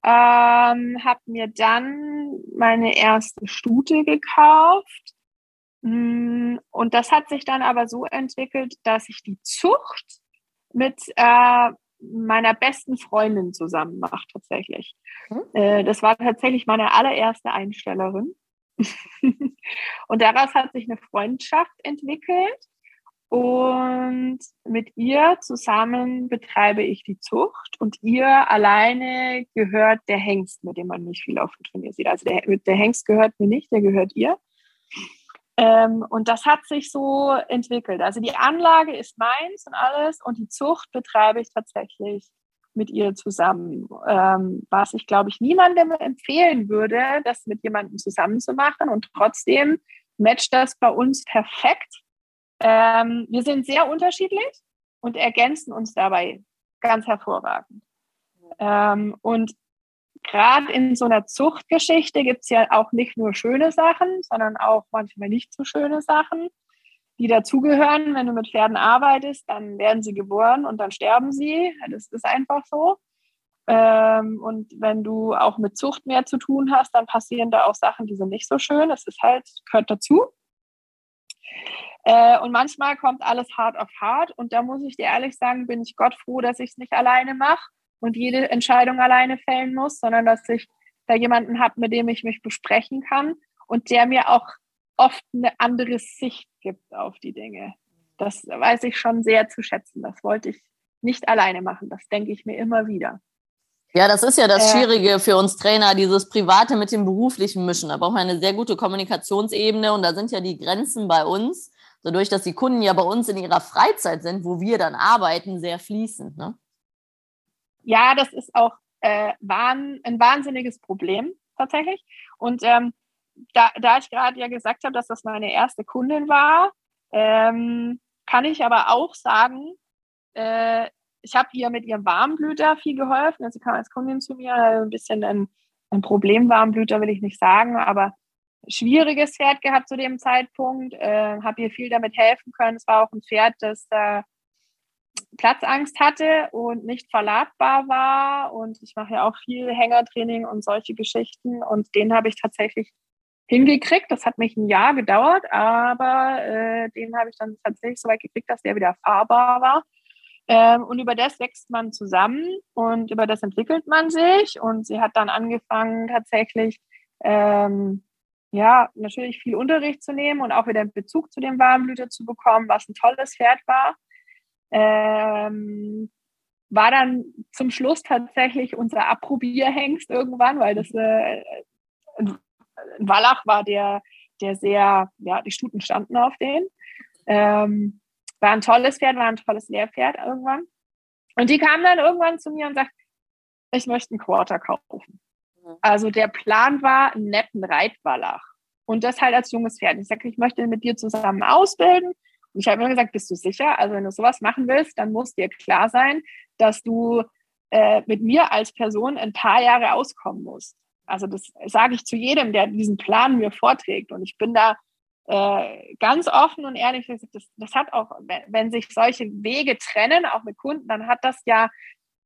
Ähm, habe mir dann meine erste Stute gekauft. Mm, und das hat sich dann aber so entwickelt, dass ich die Zucht mit äh, meiner besten Freundin zusammen macht tatsächlich. Hm? Äh, das war tatsächlich meine allererste Einstellerin. und daraus hat sich eine Freundschaft entwickelt. Und mit ihr zusammen betreibe ich die Zucht und ihr alleine gehört der Hengst, mit dem man nicht viel auf dem Turnier sieht. Also der, der Hengst gehört mir nicht, der gehört ihr. Ähm, und das hat sich so entwickelt. Also die Anlage ist meins und alles und die Zucht betreibe ich tatsächlich mit ihr zusammen. Ähm, was ich, glaube ich, niemandem empfehlen würde, das mit jemandem zusammen zu machen. Und trotzdem matcht das bei uns perfekt. Ähm, wir sind sehr unterschiedlich und ergänzen uns dabei ganz hervorragend. Ähm, und gerade in so einer Zuchtgeschichte gibt es ja auch nicht nur schöne Sachen, sondern auch manchmal nicht so schöne Sachen, die dazugehören. Wenn du mit Pferden arbeitest, dann werden sie geboren und dann sterben sie. Das ist einfach so. Ähm, und wenn du auch mit Zucht mehr zu tun hast, dann passieren da auch Sachen, die sind nicht so schön. Das ist halt, gehört dazu. Äh, und manchmal kommt alles hart auf hart. Und da muss ich dir ehrlich sagen, bin ich Gott froh, dass ich es nicht alleine mache und jede Entscheidung alleine fällen muss, sondern dass ich da jemanden habe, mit dem ich mich besprechen kann und der mir auch oft eine andere Sicht gibt auf die Dinge. Das weiß ich schon sehr zu schätzen. Das wollte ich nicht alleine machen. Das denke ich mir immer wieder. Ja, das ist ja das äh. Schwierige für uns Trainer, dieses Private mit dem Beruflichen mischen. Da braucht man eine sehr gute Kommunikationsebene und da sind ja die Grenzen bei uns, dadurch, dass die Kunden ja bei uns in ihrer Freizeit sind, wo wir dann arbeiten, sehr fließend. Ne? Ja, das ist auch äh, wahn, ein wahnsinniges Problem tatsächlich. Und ähm, da, da ich gerade ja gesagt habe, dass das meine erste Kundin war, ähm, kann ich aber auch sagen, äh, ich habe ihr mit ihrem Warmblüter viel geholfen. Also sie kam als Kundin zu mir, ein bisschen ein, ein Problem, Warmblüter will ich nicht sagen, aber schwieriges Pferd gehabt zu dem Zeitpunkt, äh, habe ihr viel damit helfen können. Es war auch ein Pferd, das äh, Platzangst hatte und nicht verladbar war. Und ich mache ja auch viel Hängertraining und solche Geschichten. Und den habe ich tatsächlich hingekriegt. Das hat mich ein Jahr gedauert, aber äh, den habe ich dann tatsächlich so weit gekriegt, dass der wieder fahrbar war. Ähm, und über das wächst man zusammen und über das entwickelt man sich. Und sie hat dann angefangen, tatsächlich ähm, ja, natürlich viel Unterricht zu nehmen und auch wieder Bezug zu dem Warmblüter zu bekommen, was ein tolles Pferd war. Ähm, war dann zum Schluss tatsächlich unser Approbierhengst irgendwann, weil das äh, ein Wallach war, der, der sehr, ja, die Stuten standen auf den. Ähm, war ein tolles Pferd, war ein tolles Lehrpferd irgendwann. Und die kam dann irgendwann zu mir und sagt, ich möchte einen Quarter kaufen. Also der Plan war, einen netten Reitwallach. Und das halt als junges Pferd. Ich sage, ich möchte mit dir zusammen ausbilden. Ich habe immer gesagt, bist du sicher? Also wenn du sowas machen willst, dann muss dir klar sein, dass du äh, mit mir als Person ein paar Jahre auskommen musst. Also das sage ich zu jedem, der diesen Plan mir vorträgt. Und ich bin da äh, ganz offen und ehrlich. Das, das hat auch, wenn sich solche Wege trennen, auch mit Kunden, dann hat das ja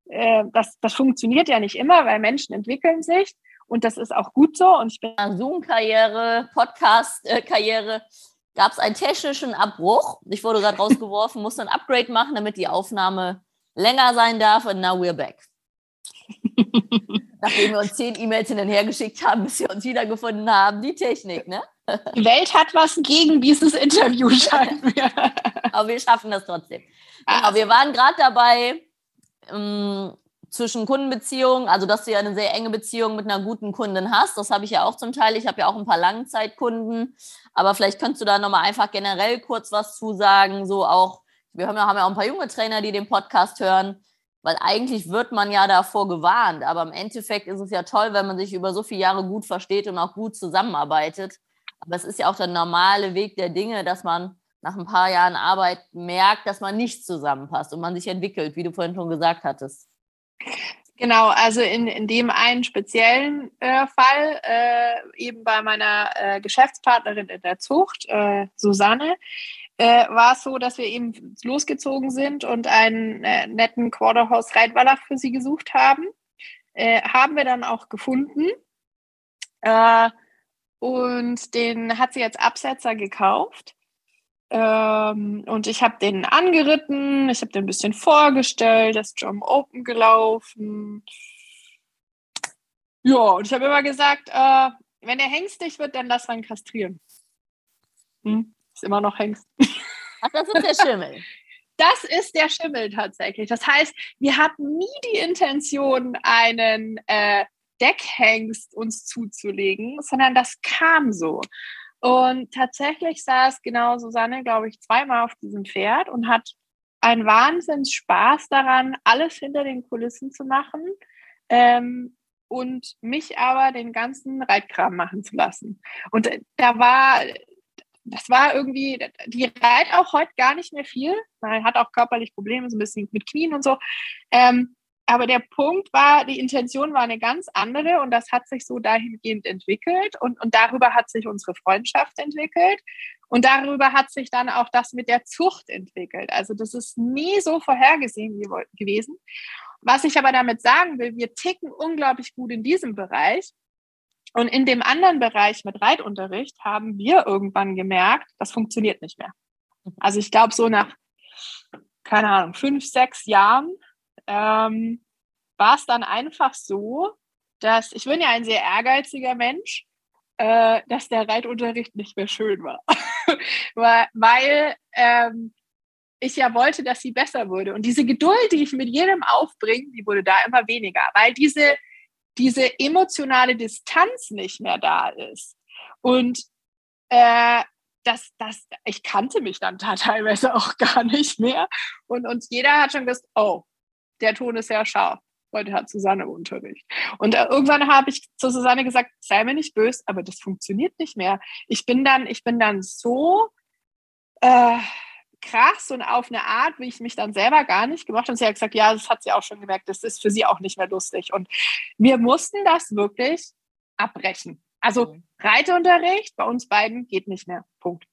äh, das, das funktioniert ja nicht immer, weil Menschen entwickeln sich und das ist auch gut so. Und ich bin Zoom-Karriere, Podcast-Karriere. Gab es einen technischen Abbruch? Ich wurde gerade rausgeworfen, musste ein Upgrade machen, damit die Aufnahme länger sein darf. Und now we're back. Nachdem wir uns zehn E-Mails hin und her geschickt haben, bis wir uns wiedergefunden haben. Die Technik, ne? Die Welt hat was gegen dieses Interview, scheint mir. Aber wir schaffen das trotzdem. Genau, wir waren gerade dabei, ähm, zwischen Kundenbeziehungen, also dass du ja eine sehr enge Beziehung mit einer guten Kundin hast. Das habe ich ja auch zum Teil. Ich habe ja auch ein paar Langzeitkunden. Aber vielleicht könntest du da nochmal einfach generell kurz was zu sagen. So auch, wir haben ja, auch ein paar junge Trainer, die den Podcast hören. Weil eigentlich wird man ja davor gewarnt. Aber im Endeffekt ist es ja toll, wenn man sich über so viele Jahre gut versteht und auch gut zusammenarbeitet. Aber es ist ja auch der normale Weg der Dinge, dass man nach ein paar Jahren Arbeit merkt, dass man nicht zusammenpasst und man sich entwickelt, wie du vorhin schon gesagt hattest. Genau, also in, in dem einen speziellen äh, Fall, äh, eben bei meiner äh, Geschäftspartnerin in der Zucht, äh, Susanne, äh, war es so, dass wir eben losgezogen sind und einen äh, netten Quarterhouse Reitwallach für sie gesucht haben. haben wir dann auch gefunden. und den hat sie als Absetzer gekauft. Ähm, und ich habe den angeritten, ich habe den ein bisschen vorgestellt, das Drum Open gelaufen. Ja, und ich habe immer gesagt, äh, wenn er hengstig wird, dann lass man kastrieren. Hm, ist immer noch Hengst. Ach, das ist der Schimmel. Das ist der Schimmel tatsächlich. Das heißt, wir hatten nie die Intention, einen äh, Deckhengst uns zuzulegen, sondern das kam so. Und tatsächlich saß genau Susanne, glaube ich, zweimal auf diesem Pferd und hat einen Wahnsinns Spaß daran, alles hinter den Kulissen zu machen ähm, und mich aber den ganzen Reitkram machen zu lassen. Und äh, da war, das war irgendwie, die reitet auch heute gar nicht mehr viel. Man hat auch körperlich Probleme, so ein bisschen mit Knien und so. Ähm, aber der Punkt war, die Intention war eine ganz andere und das hat sich so dahingehend entwickelt und, und darüber hat sich unsere Freundschaft entwickelt und darüber hat sich dann auch das mit der Zucht entwickelt. Also das ist nie so vorhergesehen gewesen. Was ich aber damit sagen will, wir ticken unglaublich gut in diesem Bereich. Und in dem anderen Bereich mit Reitunterricht haben wir irgendwann gemerkt, das funktioniert nicht mehr. Also ich glaube, so nach, keine Ahnung, fünf, sechs Jahren ähm, war es dann einfach so, dass ich bin ja ein sehr ehrgeiziger Mensch, äh, dass der Reitunterricht nicht mehr schön war, weil ähm, ich ja wollte, dass sie besser wurde. Und diese Geduld, die ich mit jedem aufbringe, die wurde da immer weniger, weil diese, diese emotionale Distanz nicht mehr da ist. Und äh, das, das, ich kannte mich dann da teilweise auch gar nicht mehr. Und, und jeder hat schon gesagt, oh, der Ton ist sehr scharf. Heute hat Susanne Unterricht. Und äh, irgendwann habe ich zu Susanne gesagt, sei mir nicht böse, aber das funktioniert nicht mehr. Ich bin dann, ich bin dann so äh, krass und auf eine Art, wie ich mich dann selber gar nicht gemacht habe. Und sie hat gesagt, ja, das hat sie auch schon gemerkt, das ist für sie auch nicht mehr lustig. Und wir mussten das wirklich abbrechen. Also mhm. Reiteunterricht bei uns beiden geht nicht mehr. Punkt.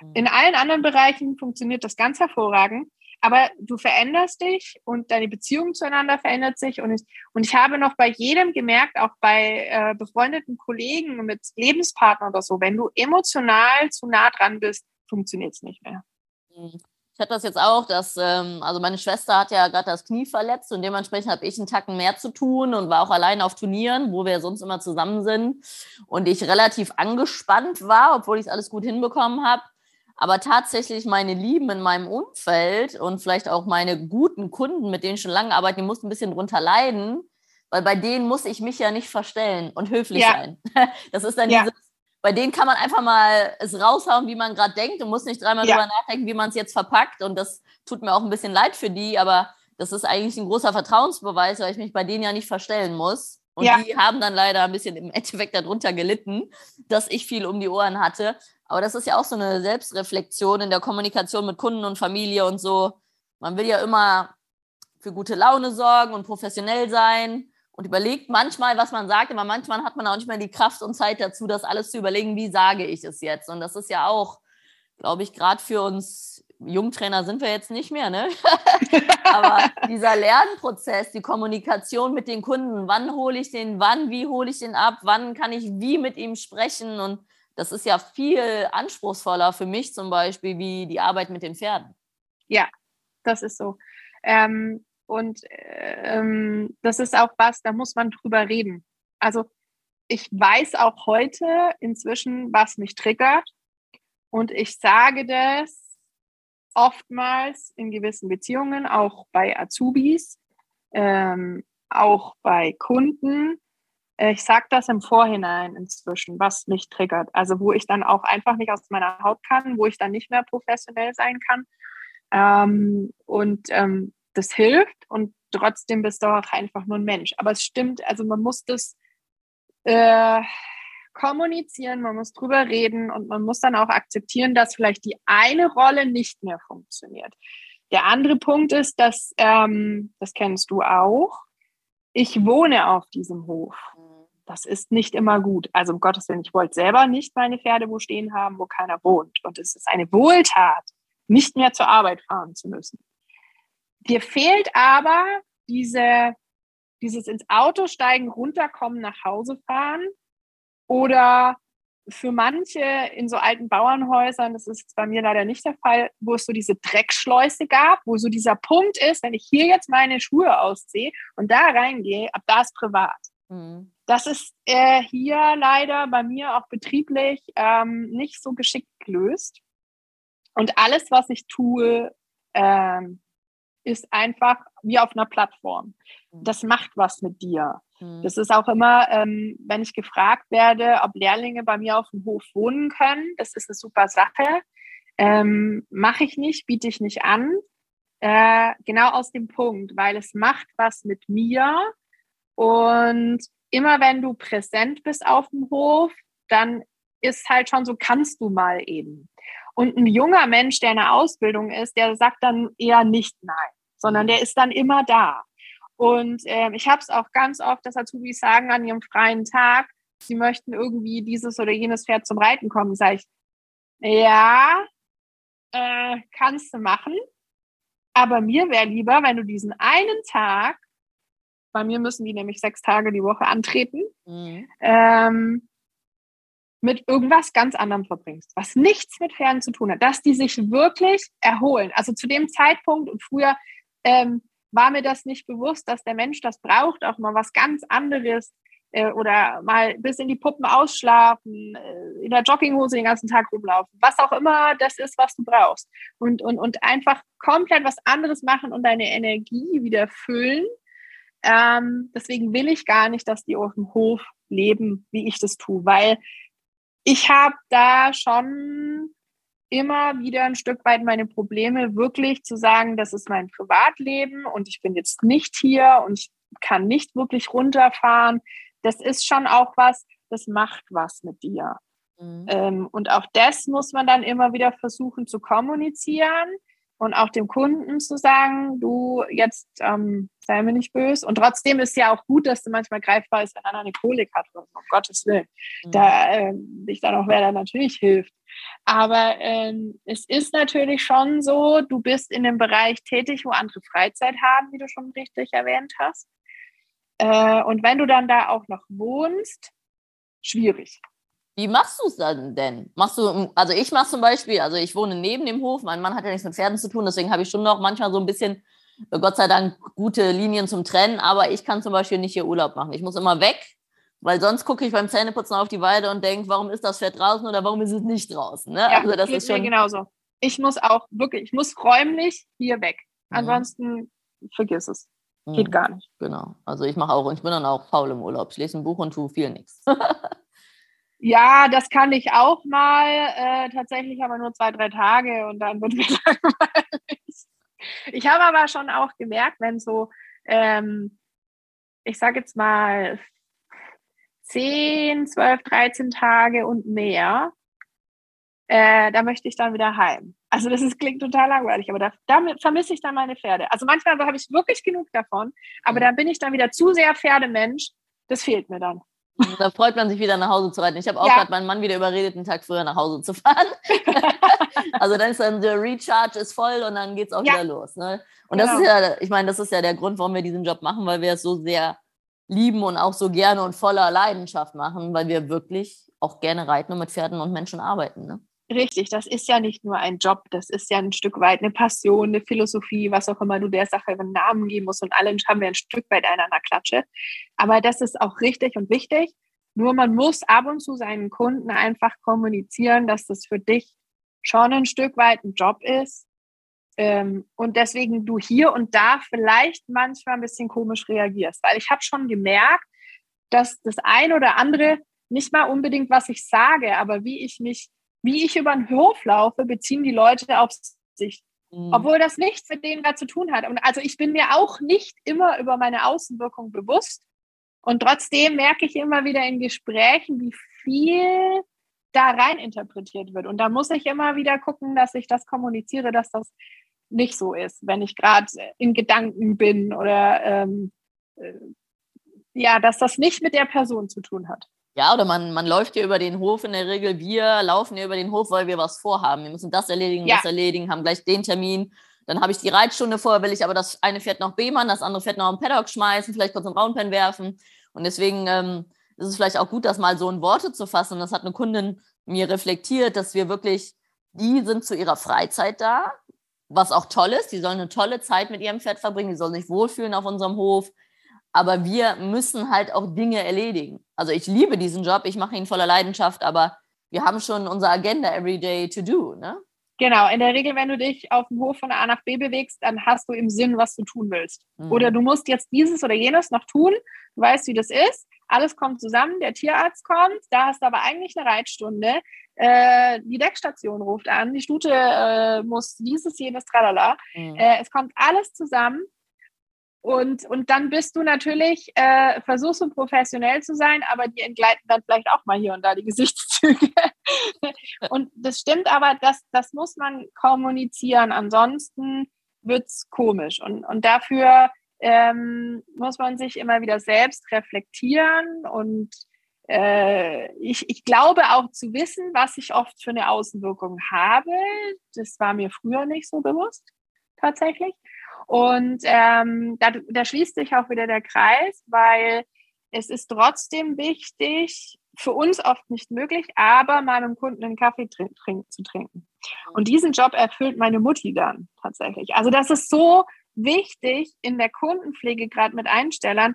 Mhm. In allen anderen Bereichen funktioniert das ganz hervorragend, aber du veränderst dich und deine Beziehung zueinander verändert sich. Und ich, und ich habe noch bei jedem gemerkt, auch bei äh, befreundeten Kollegen mit Lebenspartnern oder so, wenn du emotional zu nah dran bist, funktioniert es nicht mehr. Mhm. Ich hatte das jetzt auch, dass, ähm, also meine Schwester hat ja gerade das Knie verletzt und dementsprechend habe ich einen Tacken mehr zu tun und war auch allein auf Turnieren, wo wir sonst immer zusammen sind und ich relativ angespannt war, obwohl ich es alles gut hinbekommen habe. Aber tatsächlich meine Lieben in meinem Umfeld und vielleicht auch meine guten Kunden, mit denen ich schon lange arbeite, die mussten ein bisschen drunter leiden, weil bei denen muss ich mich ja nicht verstellen und höflich ja. sein. Das ist dann ja. dieses, bei denen kann man einfach mal es raushauen, wie man gerade denkt und muss nicht dreimal ja. drüber nachdenken, wie man es jetzt verpackt. Und das tut mir auch ein bisschen leid für die, aber das ist eigentlich ein großer Vertrauensbeweis, weil ich mich bei denen ja nicht verstellen muss. Und ja. die haben dann leider ein bisschen im Endeffekt darunter gelitten, dass ich viel um die Ohren hatte. Aber das ist ja auch so eine Selbstreflexion in der Kommunikation mit Kunden und Familie und so. Man will ja immer für gute Laune sorgen und professionell sein und überlegt manchmal, was man sagt, aber manchmal hat man auch nicht mehr die Kraft und Zeit dazu, das alles zu überlegen, wie sage ich es jetzt. Und das ist ja auch, glaube ich, gerade für uns Jungtrainer sind wir jetzt nicht mehr, ne? aber dieser Lernprozess, die Kommunikation mit den Kunden, wann hole ich den, wann, wie hole ich den ab, wann kann ich wie mit ihm sprechen und das ist ja viel anspruchsvoller für mich zum Beispiel wie die Arbeit mit den Pferden. Ja, das ist so. Ähm, und ähm, das ist auch was, da muss man drüber reden. Also ich weiß auch heute inzwischen, was mich triggert. Und ich sage das oftmals in gewissen Beziehungen, auch bei Azubis, ähm, auch bei Kunden. Ich sage das im Vorhinein inzwischen, was mich triggert. Also wo ich dann auch einfach nicht aus meiner Haut kann, wo ich dann nicht mehr professionell sein kann. Ähm, und ähm, das hilft und trotzdem bist du auch einfach nur ein Mensch. Aber es stimmt, also man muss das äh, kommunizieren, man muss drüber reden und man muss dann auch akzeptieren, dass vielleicht die eine Rolle nicht mehr funktioniert. Der andere Punkt ist, dass, ähm, das kennst du auch, ich wohne auf diesem Hof. Das ist nicht immer gut. Also um Gottes Willen, ich wollte selber nicht meine Pferde wo stehen haben, wo keiner wohnt. Und es ist eine Wohltat, nicht mehr zur Arbeit fahren zu müssen. Dir fehlt aber diese, dieses ins Auto steigen, runterkommen, nach Hause fahren oder für manche in so alten Bauernhäusern, das ist bei mir leider nicht der Fall, wo es so diese Dreckschleuse gab, wo so dieser Punkt ist, wenn ich hier jetzt meine Schuhe ausziehe und da reingehe, ab da ist privat. Mhm. Das ist äh, hier leider bei mir auch betrieblich ähm, nicht so geschickt gelöst. Und alles, was ich tue, ähm, ist einfach wie auf einer Plattform. Mhm. Das macht was mit dir. Mhm. Das ist auch immer, ähm, wenn ich gefragt werde, ob Lehrlinge bei mir auf dem Hof wohnen können, das ist eine super Sache. Ähm, Mache ich nicht, biete ich nicht an. Äh, genau aus dem Punkt, weil es macht was mit mir. Und immer wenn du präsent bist auf dem Hof, dann ist halt schon so, kannst du mal eben. Und ein junger Mensch, der in der Ausbildung ist, der sagt dann eher nicht nein, sondern der ist dann immer da. Und äh, ich habe es auch ganz oft, dass Azubis sagen an ihrem freien Tag, sie möchten irgendwie dieses oder jenes Pferd zum Reiten kommen. Sage ich, ja, äh, kannst du machen. Aber mir wäre lieber, wenn du diesen einen Tag, bei mir müssen die nämlich sechs Tage die Woche antreten, mhm. ähm, mit irgendwas ganz anderem verbringst, was nichts mit Pferden zu tun hat, dass die sich wirklich erholen. Also zu dem Zeitpunkt und früher ähm, war mir das nicht bewusst, dass der Mensch das braucht, auch mal was ganz anderes äh, oder mal bis in die Puppen ausschlafen, äh, in der Jogginghose den ganzen Tag rumlaufen, was auch immer das ist, was du brauchst. Und, und, und einfach komplett was anderes machen und deine Energie wieder füllen. Ähm, deswegen will ich gar nicht, dass die auf dem Hof leben, wie ich das tue, weil ich habe da schon immer wieder ein Stück weit meine Probleme, wirklich zu sagen, das ist mein Privatleben und ich bin jetzt nicht hier und ich kann nicht wirklich runterfahren. Das ist schon auch was, das macht was mit dir. Mhm. Ähm, und auch das muss man dann immer wieder versuchen zu kommunizieren. Und auch dem Kunden zu sagen, du jetzt ähm, sei mir nicht böse. Und trotzdem ist ja auch gut, dass du manchmal greifbar ist, wenn einer eine Kolik hat, um Gottes Willen. Mhm. Da äh, dich dann auch wer da natürlich hilft. Aber ähm, es ist natürlich schon so, du bist in dem Bereich tätig, wo andere Freizeit haben, wie du schon richtig erwähnt hast. Äh, und wenn du dann da auch noch wohnst, schwierig. Wie machst du es dann denn? Machst du, also ich mache zum Beispiel, also ich wohne neben dem Hof, mein Mann hat ja nichts mit Pferden zu tun, deswegen habe ich schon noch manchmal so ein bisschen, äh, Gott sei Dank, gute Linien zum Trennen, aber ich kann zum Beispiel nicht hier Urlaub machen. Ich muss immer weg, weil sonst gucke ich beim Zähneputzen auf die Weide und denke, warum ist das Pferd draußen oder warum ist es nicht draußen? Ne? Ja, also das ist schon genauso. Ich muss auch wirklich, ich muss räumlich hier weg. Mhm. Ansonsten vergiss es. Geht mhm. gar nicht. Genau. Also ich mache auch, und ich bin dann auch faul im Urlaub. Ich lese ein Buch und tue viel nichts. Ja, das kann ich auch mal. Äh, tatsächlich aber nur zwei, drei Tage und dann wird mir langweilig. Ich habe aber schon auch gemerkt, wenn so, ähm, ich sage jetzt mal, 10, 12, 13 Tage und mehr, äh, da möchte ich dann wieder heim. Also das ist, klingt total langweilig, aber da, damit vermisse ich dann meine Pferde. Also manchmal habe ich wirklich genug davon, aber mhm. dann bin ich dann wieder zu sehr Pferdemensch. Das fehlt mir dann. Da freut man sich wieder nach Hause zu reiten. Ich habe auch ja. gerade meinen Mann wieder überredet, einen Tag früher nach Hause zu fahren. also dann ist dann der Recharge ist voll und dann geht es auch ja. wieder los. Ne? Und genau. das ist ja, ich meine, das ist ja der Grund, warum wir diesen Job machen, weil wir es so sehr lieben und auch so gerne und voller Leidenschaft machen, weil wir wirklich auch gerne reiten und mit Pferden und Menschen arbeiten. Ne? Richtig, das ist ja nicht nur ein Job, das ist ja ein Stück weit eine Passion, eine Philosophie, was auch immer du der Sache einen Namen geben musst. Und alle haben wir ein Stück weit einander Klatsche. Aber das ist auch richtig und wichtig. Nur man muss ab und zu seinen Kunden einfach kommunizieren, dass das für dich schon ein Stück weit ein Job ist. Ähm, und deswegen du hier und da vielleicht manchmal ein bisschen komisch reagierst. Weil ich habe schon gemerkt, dass das ein oder andere nicht mal unbedingt, was ich sage, aber wie ich mich wie ich über den Hof laufe, beziehen die Leute auf sich. Mhm. Obwohl das nichts mit denen da zu tun hat. Und also ich bin mir auch nicht immer über meine Außenwirkung bewusst. Und trotzdem merke ich immer wieder in Gesprächen, wie viel da rein interpretiert wird. Und da muss ich immer wieder gucken, dass ich das kommuniziere, dass das nicht so ist, wenn ich gerade in Gedanken bin oder ähm, äh, ja, dass das nicht mit der Person zu tun hat. Ja, oder man, man läuft ja über den Hof in der Regel. Wir laufen ja über den Hof, weil wir was vorhaben. Wir müssen das erledigen, ja. das erledigen, haben gleich den Termin. Dann habe ich die Reitstunde vorher, will ich aber das eine Pferd noch B-Mann, das andere Pferd noch am Paddock schmeißen, vielleicht kurz einen Raunpen werfen. Und deswegen ähm, ist es vielleicht auch gut, das mal so in Worte zu fassen. Und das hat eine Kundin mir reflektiert, dass wir wirklich, die sind zu ihrer Freizeit da, was auch toll ist. Die sollen eine tolle Zeit mit ihrem Pferd verbringen, die sollen sich wohlfühlen auf unserem Hof aber wir müssen halt auch Dinge erledigen. Also ich liebe diesen Job, ich mache ihn voller Leidenschaft, aber wir haben schon unsere Agenda every day to do, ne? Genau, in der Regel, wenn du dich auf dem Hof von A nach B bewegst, dann hast du im Sinn, was du tun willst. Mhm. Oder du musst jetzt dieses oder jenes noch tun, du weißt, wie das ist, alles kommt zusammen, der Tierarzt kommt, da hast du aber eigentlich eine Reitstunde, äh, die Deckstation ruft an, die Stute äh, muss dieses, jenes, tralala. Mhm. Äh, es kommt alles zusammen und, und dann bist du natürlich, äh, versuchst du professionell zu sein, aber die entgleiten dann vielleicht auch mal hier und da die Gesichtszüge. und das stimmt aber, das, das muss man kommunizieren. Ansonsten wird es komisch. Und, und dafür ähm, muss man sich immer wieder selbst reflektieren. Und äh, ich, ich glaube auch zu wissen, was ich oft für eine Außenwirkung habe. Das war mir früher nicht so bewusst, tatsächlich. Und ähm, da, da schließt sich auch wieder der Kreis, weil es ist trotzdem wichtig, für uns oft nicht möglich, aber meinem Kunden einen Kaffee trink, trink, zu trinken. Und diesen Job erfüllt meine Mutti dann tatsächlich. Also das ist so wichtig in der Kundenpflege, gerade mit Einstellern.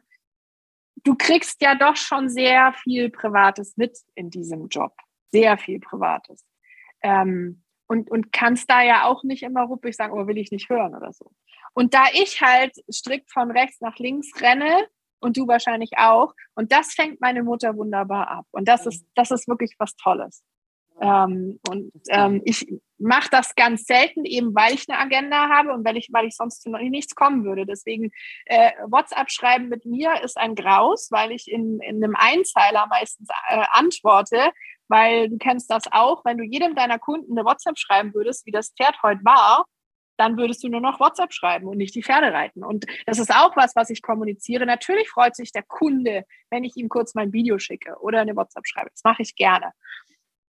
Du kriegst ja doch schon sehr viel Privates mit in diesem Job. Sehr viel Privates. Ähm, und, und kannst da ja auch nicht immer ruppig sagen, oh, will ich nicht hören oder so. Und da ich halt strikt von rechts nach links renne und du wahrscheinlich auch, und das fängt meine Mutter wunderbar ab. Und das ist, das ist wirklich was Tolles. Ähm, und ähm, ich mache das ganz selten, eben weil ich eine Agenda habe und weil ich, weil ich sonst zu nichts kommen würde. Deswegen äh, WhatsApp schreiben mit mir ist ein Graus, weil ich in, in einem Einzeiler meistens äh, antworte, weil du kennst das auch, wenn du jedem deiner Kunden eine WhatsApp schreiben würdest, wie das Pferd heute war, dann würdest du nur noch WhatsApp schreiben und nicht die Pferde reiten. Und das ist auch was, was ich kommuniziere. Natürlich freut sich der Kunde, wenn ich ihm kurz mein Video schicke oder eine WhatsApp schreibe. Das mache ich gerne.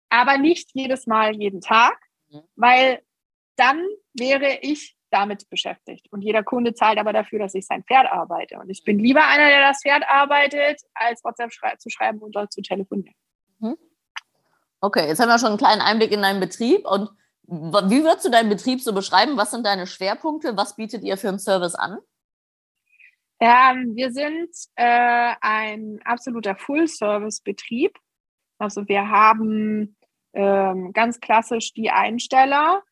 Aber nicht jedes Mal, jeden Tag, mhm. weil dann wäre ich damit beschäftigt. Und jeder Kunde zahlt aber dafür, dass ich sein Pferd arbeite. Und ich bin lieber einer, der das Pferd arbeitet, als WhatsApp zu schreiben und dort zu telefonieren. Mhm. Okay, jetzt haben wir schon einen kleinen Einblick in deinen Betrieb. Und wie würdest du deinen Betrieb so beschreiben? Was sind deine Schwerpunkte? Was bietet ihr für einen Service an? Ähm, wir sind äh, ein absoluter Full-Service-Betrieb. Also wir haben ähm, ganz klassisch die Einsteller,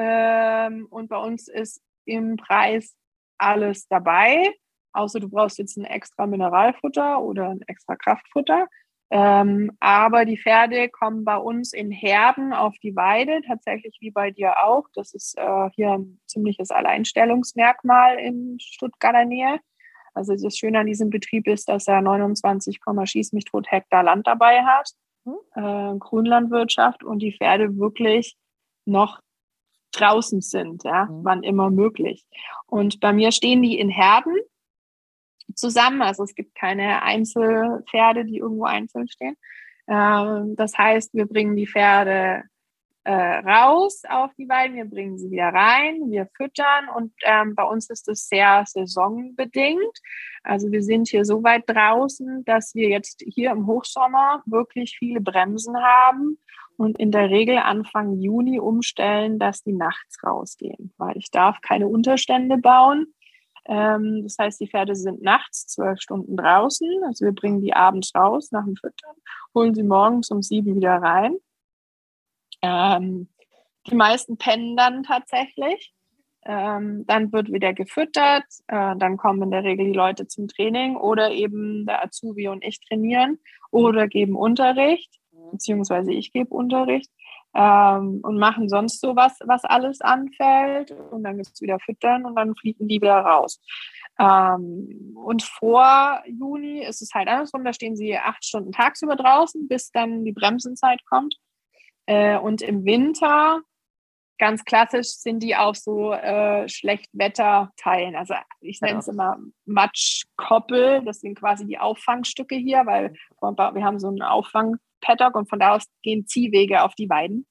ähm, und bei uns ist im Preis alles dabei, außer du brauchst jetzt ein extra Mineralfutter oder ein extra Kraftfutter. Ähm, aber die Pferde kommen bei uns in Herden auf die Weide, tatsächlich wie bei dir auch. Das ist äh, hier ein ziemliches Alleinstellungsmerkmal in Stuttgarter Nähe. Also das Schöne an diesem Betrieb ist, dass er 29, schieß mich tot Hektar Land dabei hat, mhm. äh, Grünlandwirtschaft und die Pferde wirklich noch draußen sind, ja, mhm. wann immer möglich. Und bei mir stehen die in Herden zusammen, also es gibt keine Einzelpferde, die irgendwo einzeln stehen. Ähm, das heißt, wir bringen die Pferde äh, raus auf die Weiden, wir bringen sie wieder rein, wir füttern und ähm, bei uns ist es sehr saisonbedingt. Also wir sind hier so weit draußen, dass wir jetzt hier im Hochsommer wirklich viele Bremsen haben und in der Regel Anfang Juni umstellen, dass die nachts rausgehen, weil ich darf keine Unterstände bauen. Ähm, das heißt, die Pferde sind nachts zwölf Stunden draußen. Also wir bringen die abends raus nach dem Füttern, holen sie morgens um sieben wieder rein. Ähm, die meisten pennen dann tatsächlich. Ähm, dann wird wieder gefüttert. Äh, dann kommen in der Regel die Leute zum Training oder eben der Azubi und ich trainieren oder geben Unterricht beziehungsweise ich gebe Unterricht ähm, und machen sonst so was, was alles anfällt. Und dann gibt es wieder Füttern und dann fliegen die wieder raus. Ähm, und vor Juni ist es halt andersrum, da stehen sie acht Stunden tagsüber draußen, bis dann die Bremsenzeit kommt. Äh, und im Winter ganz klassisch sind die auf so äh, Schlechtwetterteilen. Also ich nenne es immer Matschkoppel. Das sind quasi die Auffangstücke hier, weil wir haben so einen Auffangpaddock und von da aus gehen Ziehwege auf die Weiden.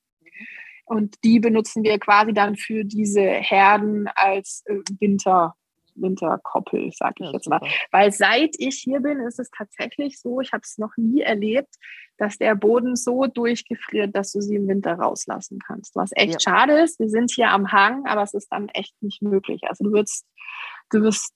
Und die benutzen wir quasi dann für diese Herden als äh, Winter, Winterkoppel, sag ich ja, jetzt mal. Weil seit ich hier bin, ist es tatsächlich so, ich habe es noch nie erlebt, dass der Boden so durchgefriert, dass du sie im Winter rauslassen kannst. Was echt ja. schade ist. Wir sind hier am Hang, aber es ist dann echt nicht möglich. Also du wirst, du wirst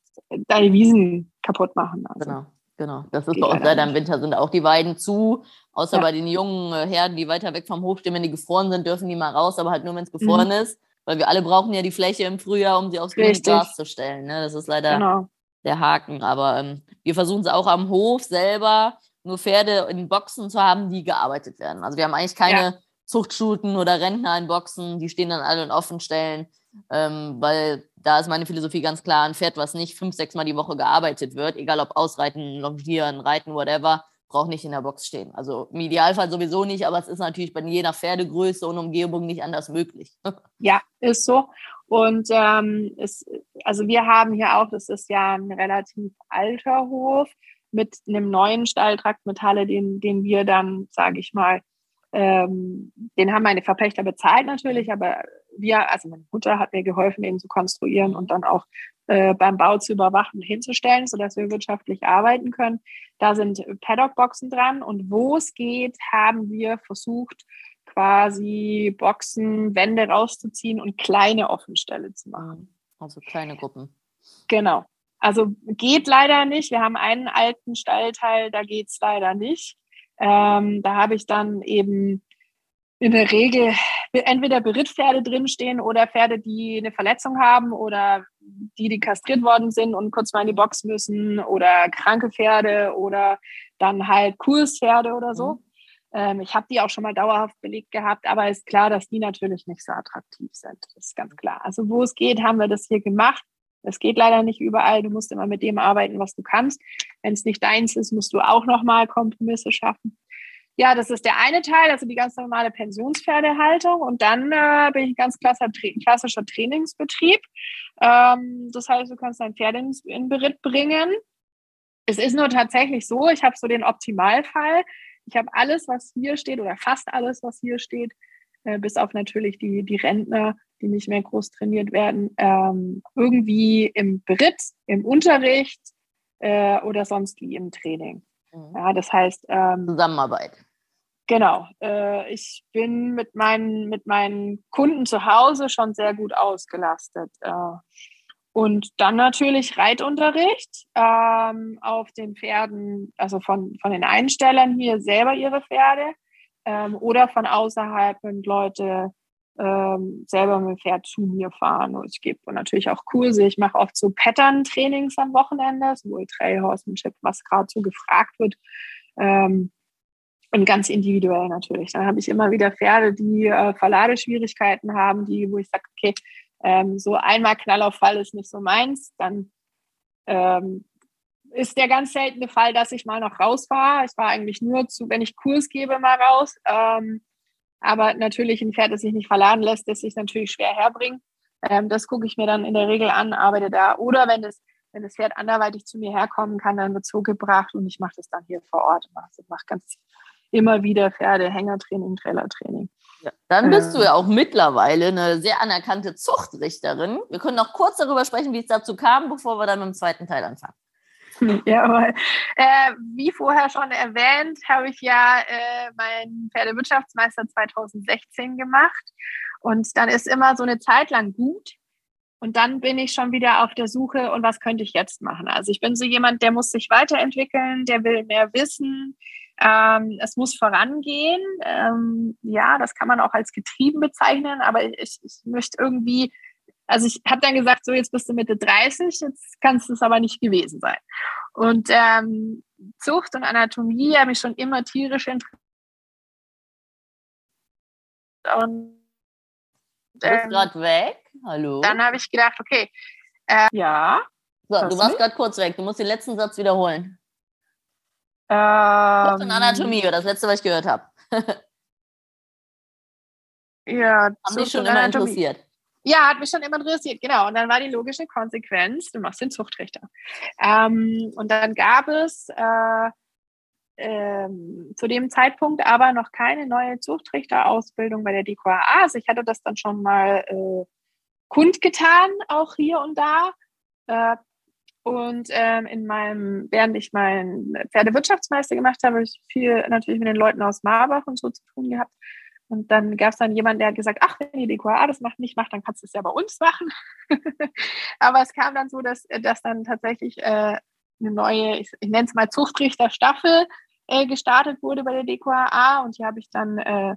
deine Wiesen kaputt machen. Also. Genau. Genau, das ist bei uns leider im Winter sind auch die Weiden zu, außer ja. bei den jungen äh, Herden, die weiter weg vom Hof stehen, wenn die gefroren sind, dürfen die mal raus, aber halt nur, wenn es gefroren mhm. ist, weil wir alle brauchen ja die Fläche im Frühjahr, um sie aufs grüne Gras zu stellen. Ne? Das ist leider genau. der Haken, aber ähm, wir versuchen es auch am Hof selber nur Pferde in Boxen zu haben, die gearbeitet werden. Also wir haben eigentlich keine ja. Zuchtschuten oder Rentner in Boxen, die stehen dann alle in offenen Stellen, ähm, weil da ist meine Philosophie ganz klar, ein Pferd, was nicht fünf, sechs Mal die Woche gearbeitet wird, egal ob Ausreiten, Longieren, Reiten, whatever, braucht nicht in der Box stehen. Also im Idealfall sowieso nicht, aber es ist natürlich bei jeder Pferdegröße und Umgebung nicht anders möglich. Ja, ist so. Und ähm, es, also wir haben hier auch, das ist ja ein relativ alter Hof, mit einem neuen Stalltrakt mit Halle, den, den wir dann, sage ich mal, ähm, den haben meine Verpächter bezahlt natürlich, aber wir, also meine Mutter hat mir geholfen, den zu konstruieren und dann auch äh, beim Bau zu überwachen und hinzustellen, sodass wir wirtschaftlich arbeiten können. Da sind Paddock-Boxen dran und wo es geht, haben wir versucht, quasi Boxen, Wände rauszuziehen und kleine Offenstelle zu machen. Also kleine Gruppen. Genau. Also geht leider nicht. Wir haben einen alten Stallteil, da geht's leider nicht. Ähm, da habe ich dann eben in der Regel entweder Berittpferde drinstehen oder Pferde, die eine Verletzung haben oder die, die kastriert worden sind und kurz mal in die Box müssen oder kranke Pferde oder dann halt Kurspferde oder so. Mhm. Ähm, ich habe die auch schon mal dauerhaft belegt gehabt, aber ist klar, dass die natürlich nicht so attraktiv sind. Das ist ganz klar. Also wo es geht, haben wir das hier gemacht. Das geht leider nicht überall. Du musst immer mit dem arbeiten, was du kannst. Wenn es nicht deins ist, musst du auch nochmal Kompromisse schaffen. Ja, das ist der eine Teil, also die ganz normale Pensionspferdehaltung. Und dann äh, bin ich ein ganz klassischer, Trainingsbetrieb. Ähm, das heißt, du kannst dein Pferd in, in Beritt bringen. Es ist nur tatsächlich so, ich habe so den Optimalfall. Ich habe alles, was hier steht, oder fast alles, was hier steht, äh, bis auf natürlich die, die Rentner, die nicht mehr groß trainiert werden, ähm, irgendwie im Beritt, im Unterricht äh, oder sonst wie im Training. Mhm. Ja, das heißt. Ähm, Zusammenarbeit. Genau. Äh, ich bin mit meinen, mit meinen Kunden zu Hause schon sehr gut ausgelastet. Äh, und dann natürlich Reitunterricht ähm, auf den Pferden, also von, von den Einstellern hier selber ihre Pferde ähm, oder von außerhalb, wenn Leute ähm, selber mit dem Pferd zu mir fahren. Und ich gebe natürlich auch Kurse. Ich mache oft so Pattern-Trainings am Wochenende, sowohl Trail Horsemanship, was gerade so gefragt wird. Ähm, und ganz individuell natürlich. Dann habe ich immer wieder Pferde, die äh, Verladeschwierigkeiten haben, die, wo ich sage, okay, ähm, so einmal Knall auf Fall ist nicht so meins, dann ähm, ist der ganz seltene Fall, dass ich mal noch rausfahre. Ich fahre eigentlich nur zu, wenn ich Kurs gebe, mal raus. Ähm, aber natürlich ein Pferd, das sich nicht verladen lässt, das sich natürlich schwer herbringen. Ähm, das gucke ich mir dann in der Regel an, arbeite da. Oder wenn das, wenn das Pferd anderweitig zu mir herkommen kann, dann wird es so gebracht und ich mache das dann hier vor Ort. Ich mache mach ganz immer wieder Pferde, Hängertraining, Trailertraining. Ja, dann bist äh, du ja auch mittlerweile eine sehr anerkannte Zuchtrichterin. Wir können noch kurz darüber sprechen, wie es dazu kam, bevor wir dann mit dem zweiten Teil anfangen. Ja, aber äh, wie vorher schon erwähnt, habe ich ja äh, meinen Pferdewirtschaftsmeister 2016 gemacht. Und dann ist immer so eine Zeit lang gut. Und dann bin ich schon wieder auf der Suche und was könnte ich jetzt machen? Also ich bin so jemand, der muss sich weiterentwickeln, der will mehr wissen, ähm, es muss vorangehen. Ähm, ja, das kann man auch als getrieben bezeichnen, aber ich, ich möchte irgendwie, also ich habe dann gesagt, so jetzt bist du Mitte 30, jetzt kannst du es aber nicht gewesen sein. Und ähm, Zucht und Anatomie habe ich schon immer tierisch interessiert. Und Du bist ähm, gerade weg. Hallo. Dann habe ich gedacht, okay, äh, ja. So, du warst gerade kurz weg. Du musst den letzten Satz wiederholen. Ähm, und Anatomie, das letzte, was ich gehört habe. ja, haben dich schon immer Anatomie. interessiert. Ja, hat mich schon immer interessiert, genau. Und dann war die logische Konsequenz, du machst den Zuchtrichter. Ähm, und dann gab es äh, ähm, zu dem Zeitpunkt aber noch keine neue Zuchtrichterausbildung bei der DQA. Also ich hatte das dann schon mal äh, kundgetan, auch hier und da. Äh, und ähm, in meinem, während ich meinen Pferdewirtschaftsmeister gemacht habe, habe ich viel natürlich mit den Leuten aus Marbach und so zu tun gehabt. Und dann gab es dann jemanden, der hat gesagt, ach, wenn die DQA das macht, nicht macht, dann kannst du es ja bei uns machen. Aber es kam dann so, dass, dass dann tatsächlich äh, eine neue, ich, ich nenne es mal Zuchtrichterstaffel äh, gestartet wurde bei der DQA und die habe ich dann äh,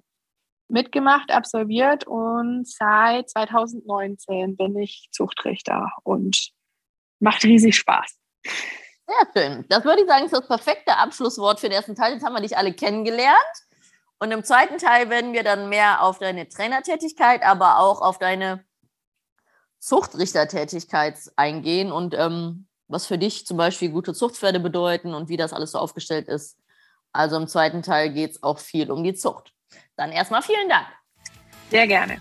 mitgemacht, absolviert und seit 2019 bin ich Zuchtrichter und macht riesig Spaß. Sehr schön. Das würde ich sagen, ist das perfekte Abschlusswort für den ersten Teil. Jetzt haben wir dich alle kennengelernt. Und im zweiten Teil werden wir dann mehr auf deine Trainertätigkeit, aber auch auf deine Zuchtrichtertätigkeit eingehen und ähm, was für dich zum Beispiel gute Zuchtpferde bedeuten und wie das alles so aufgestellt ist. Also im zweiten Teil geht es auch viel um die Zucht. Dann erstmal vielen Dank. Sehr gerne.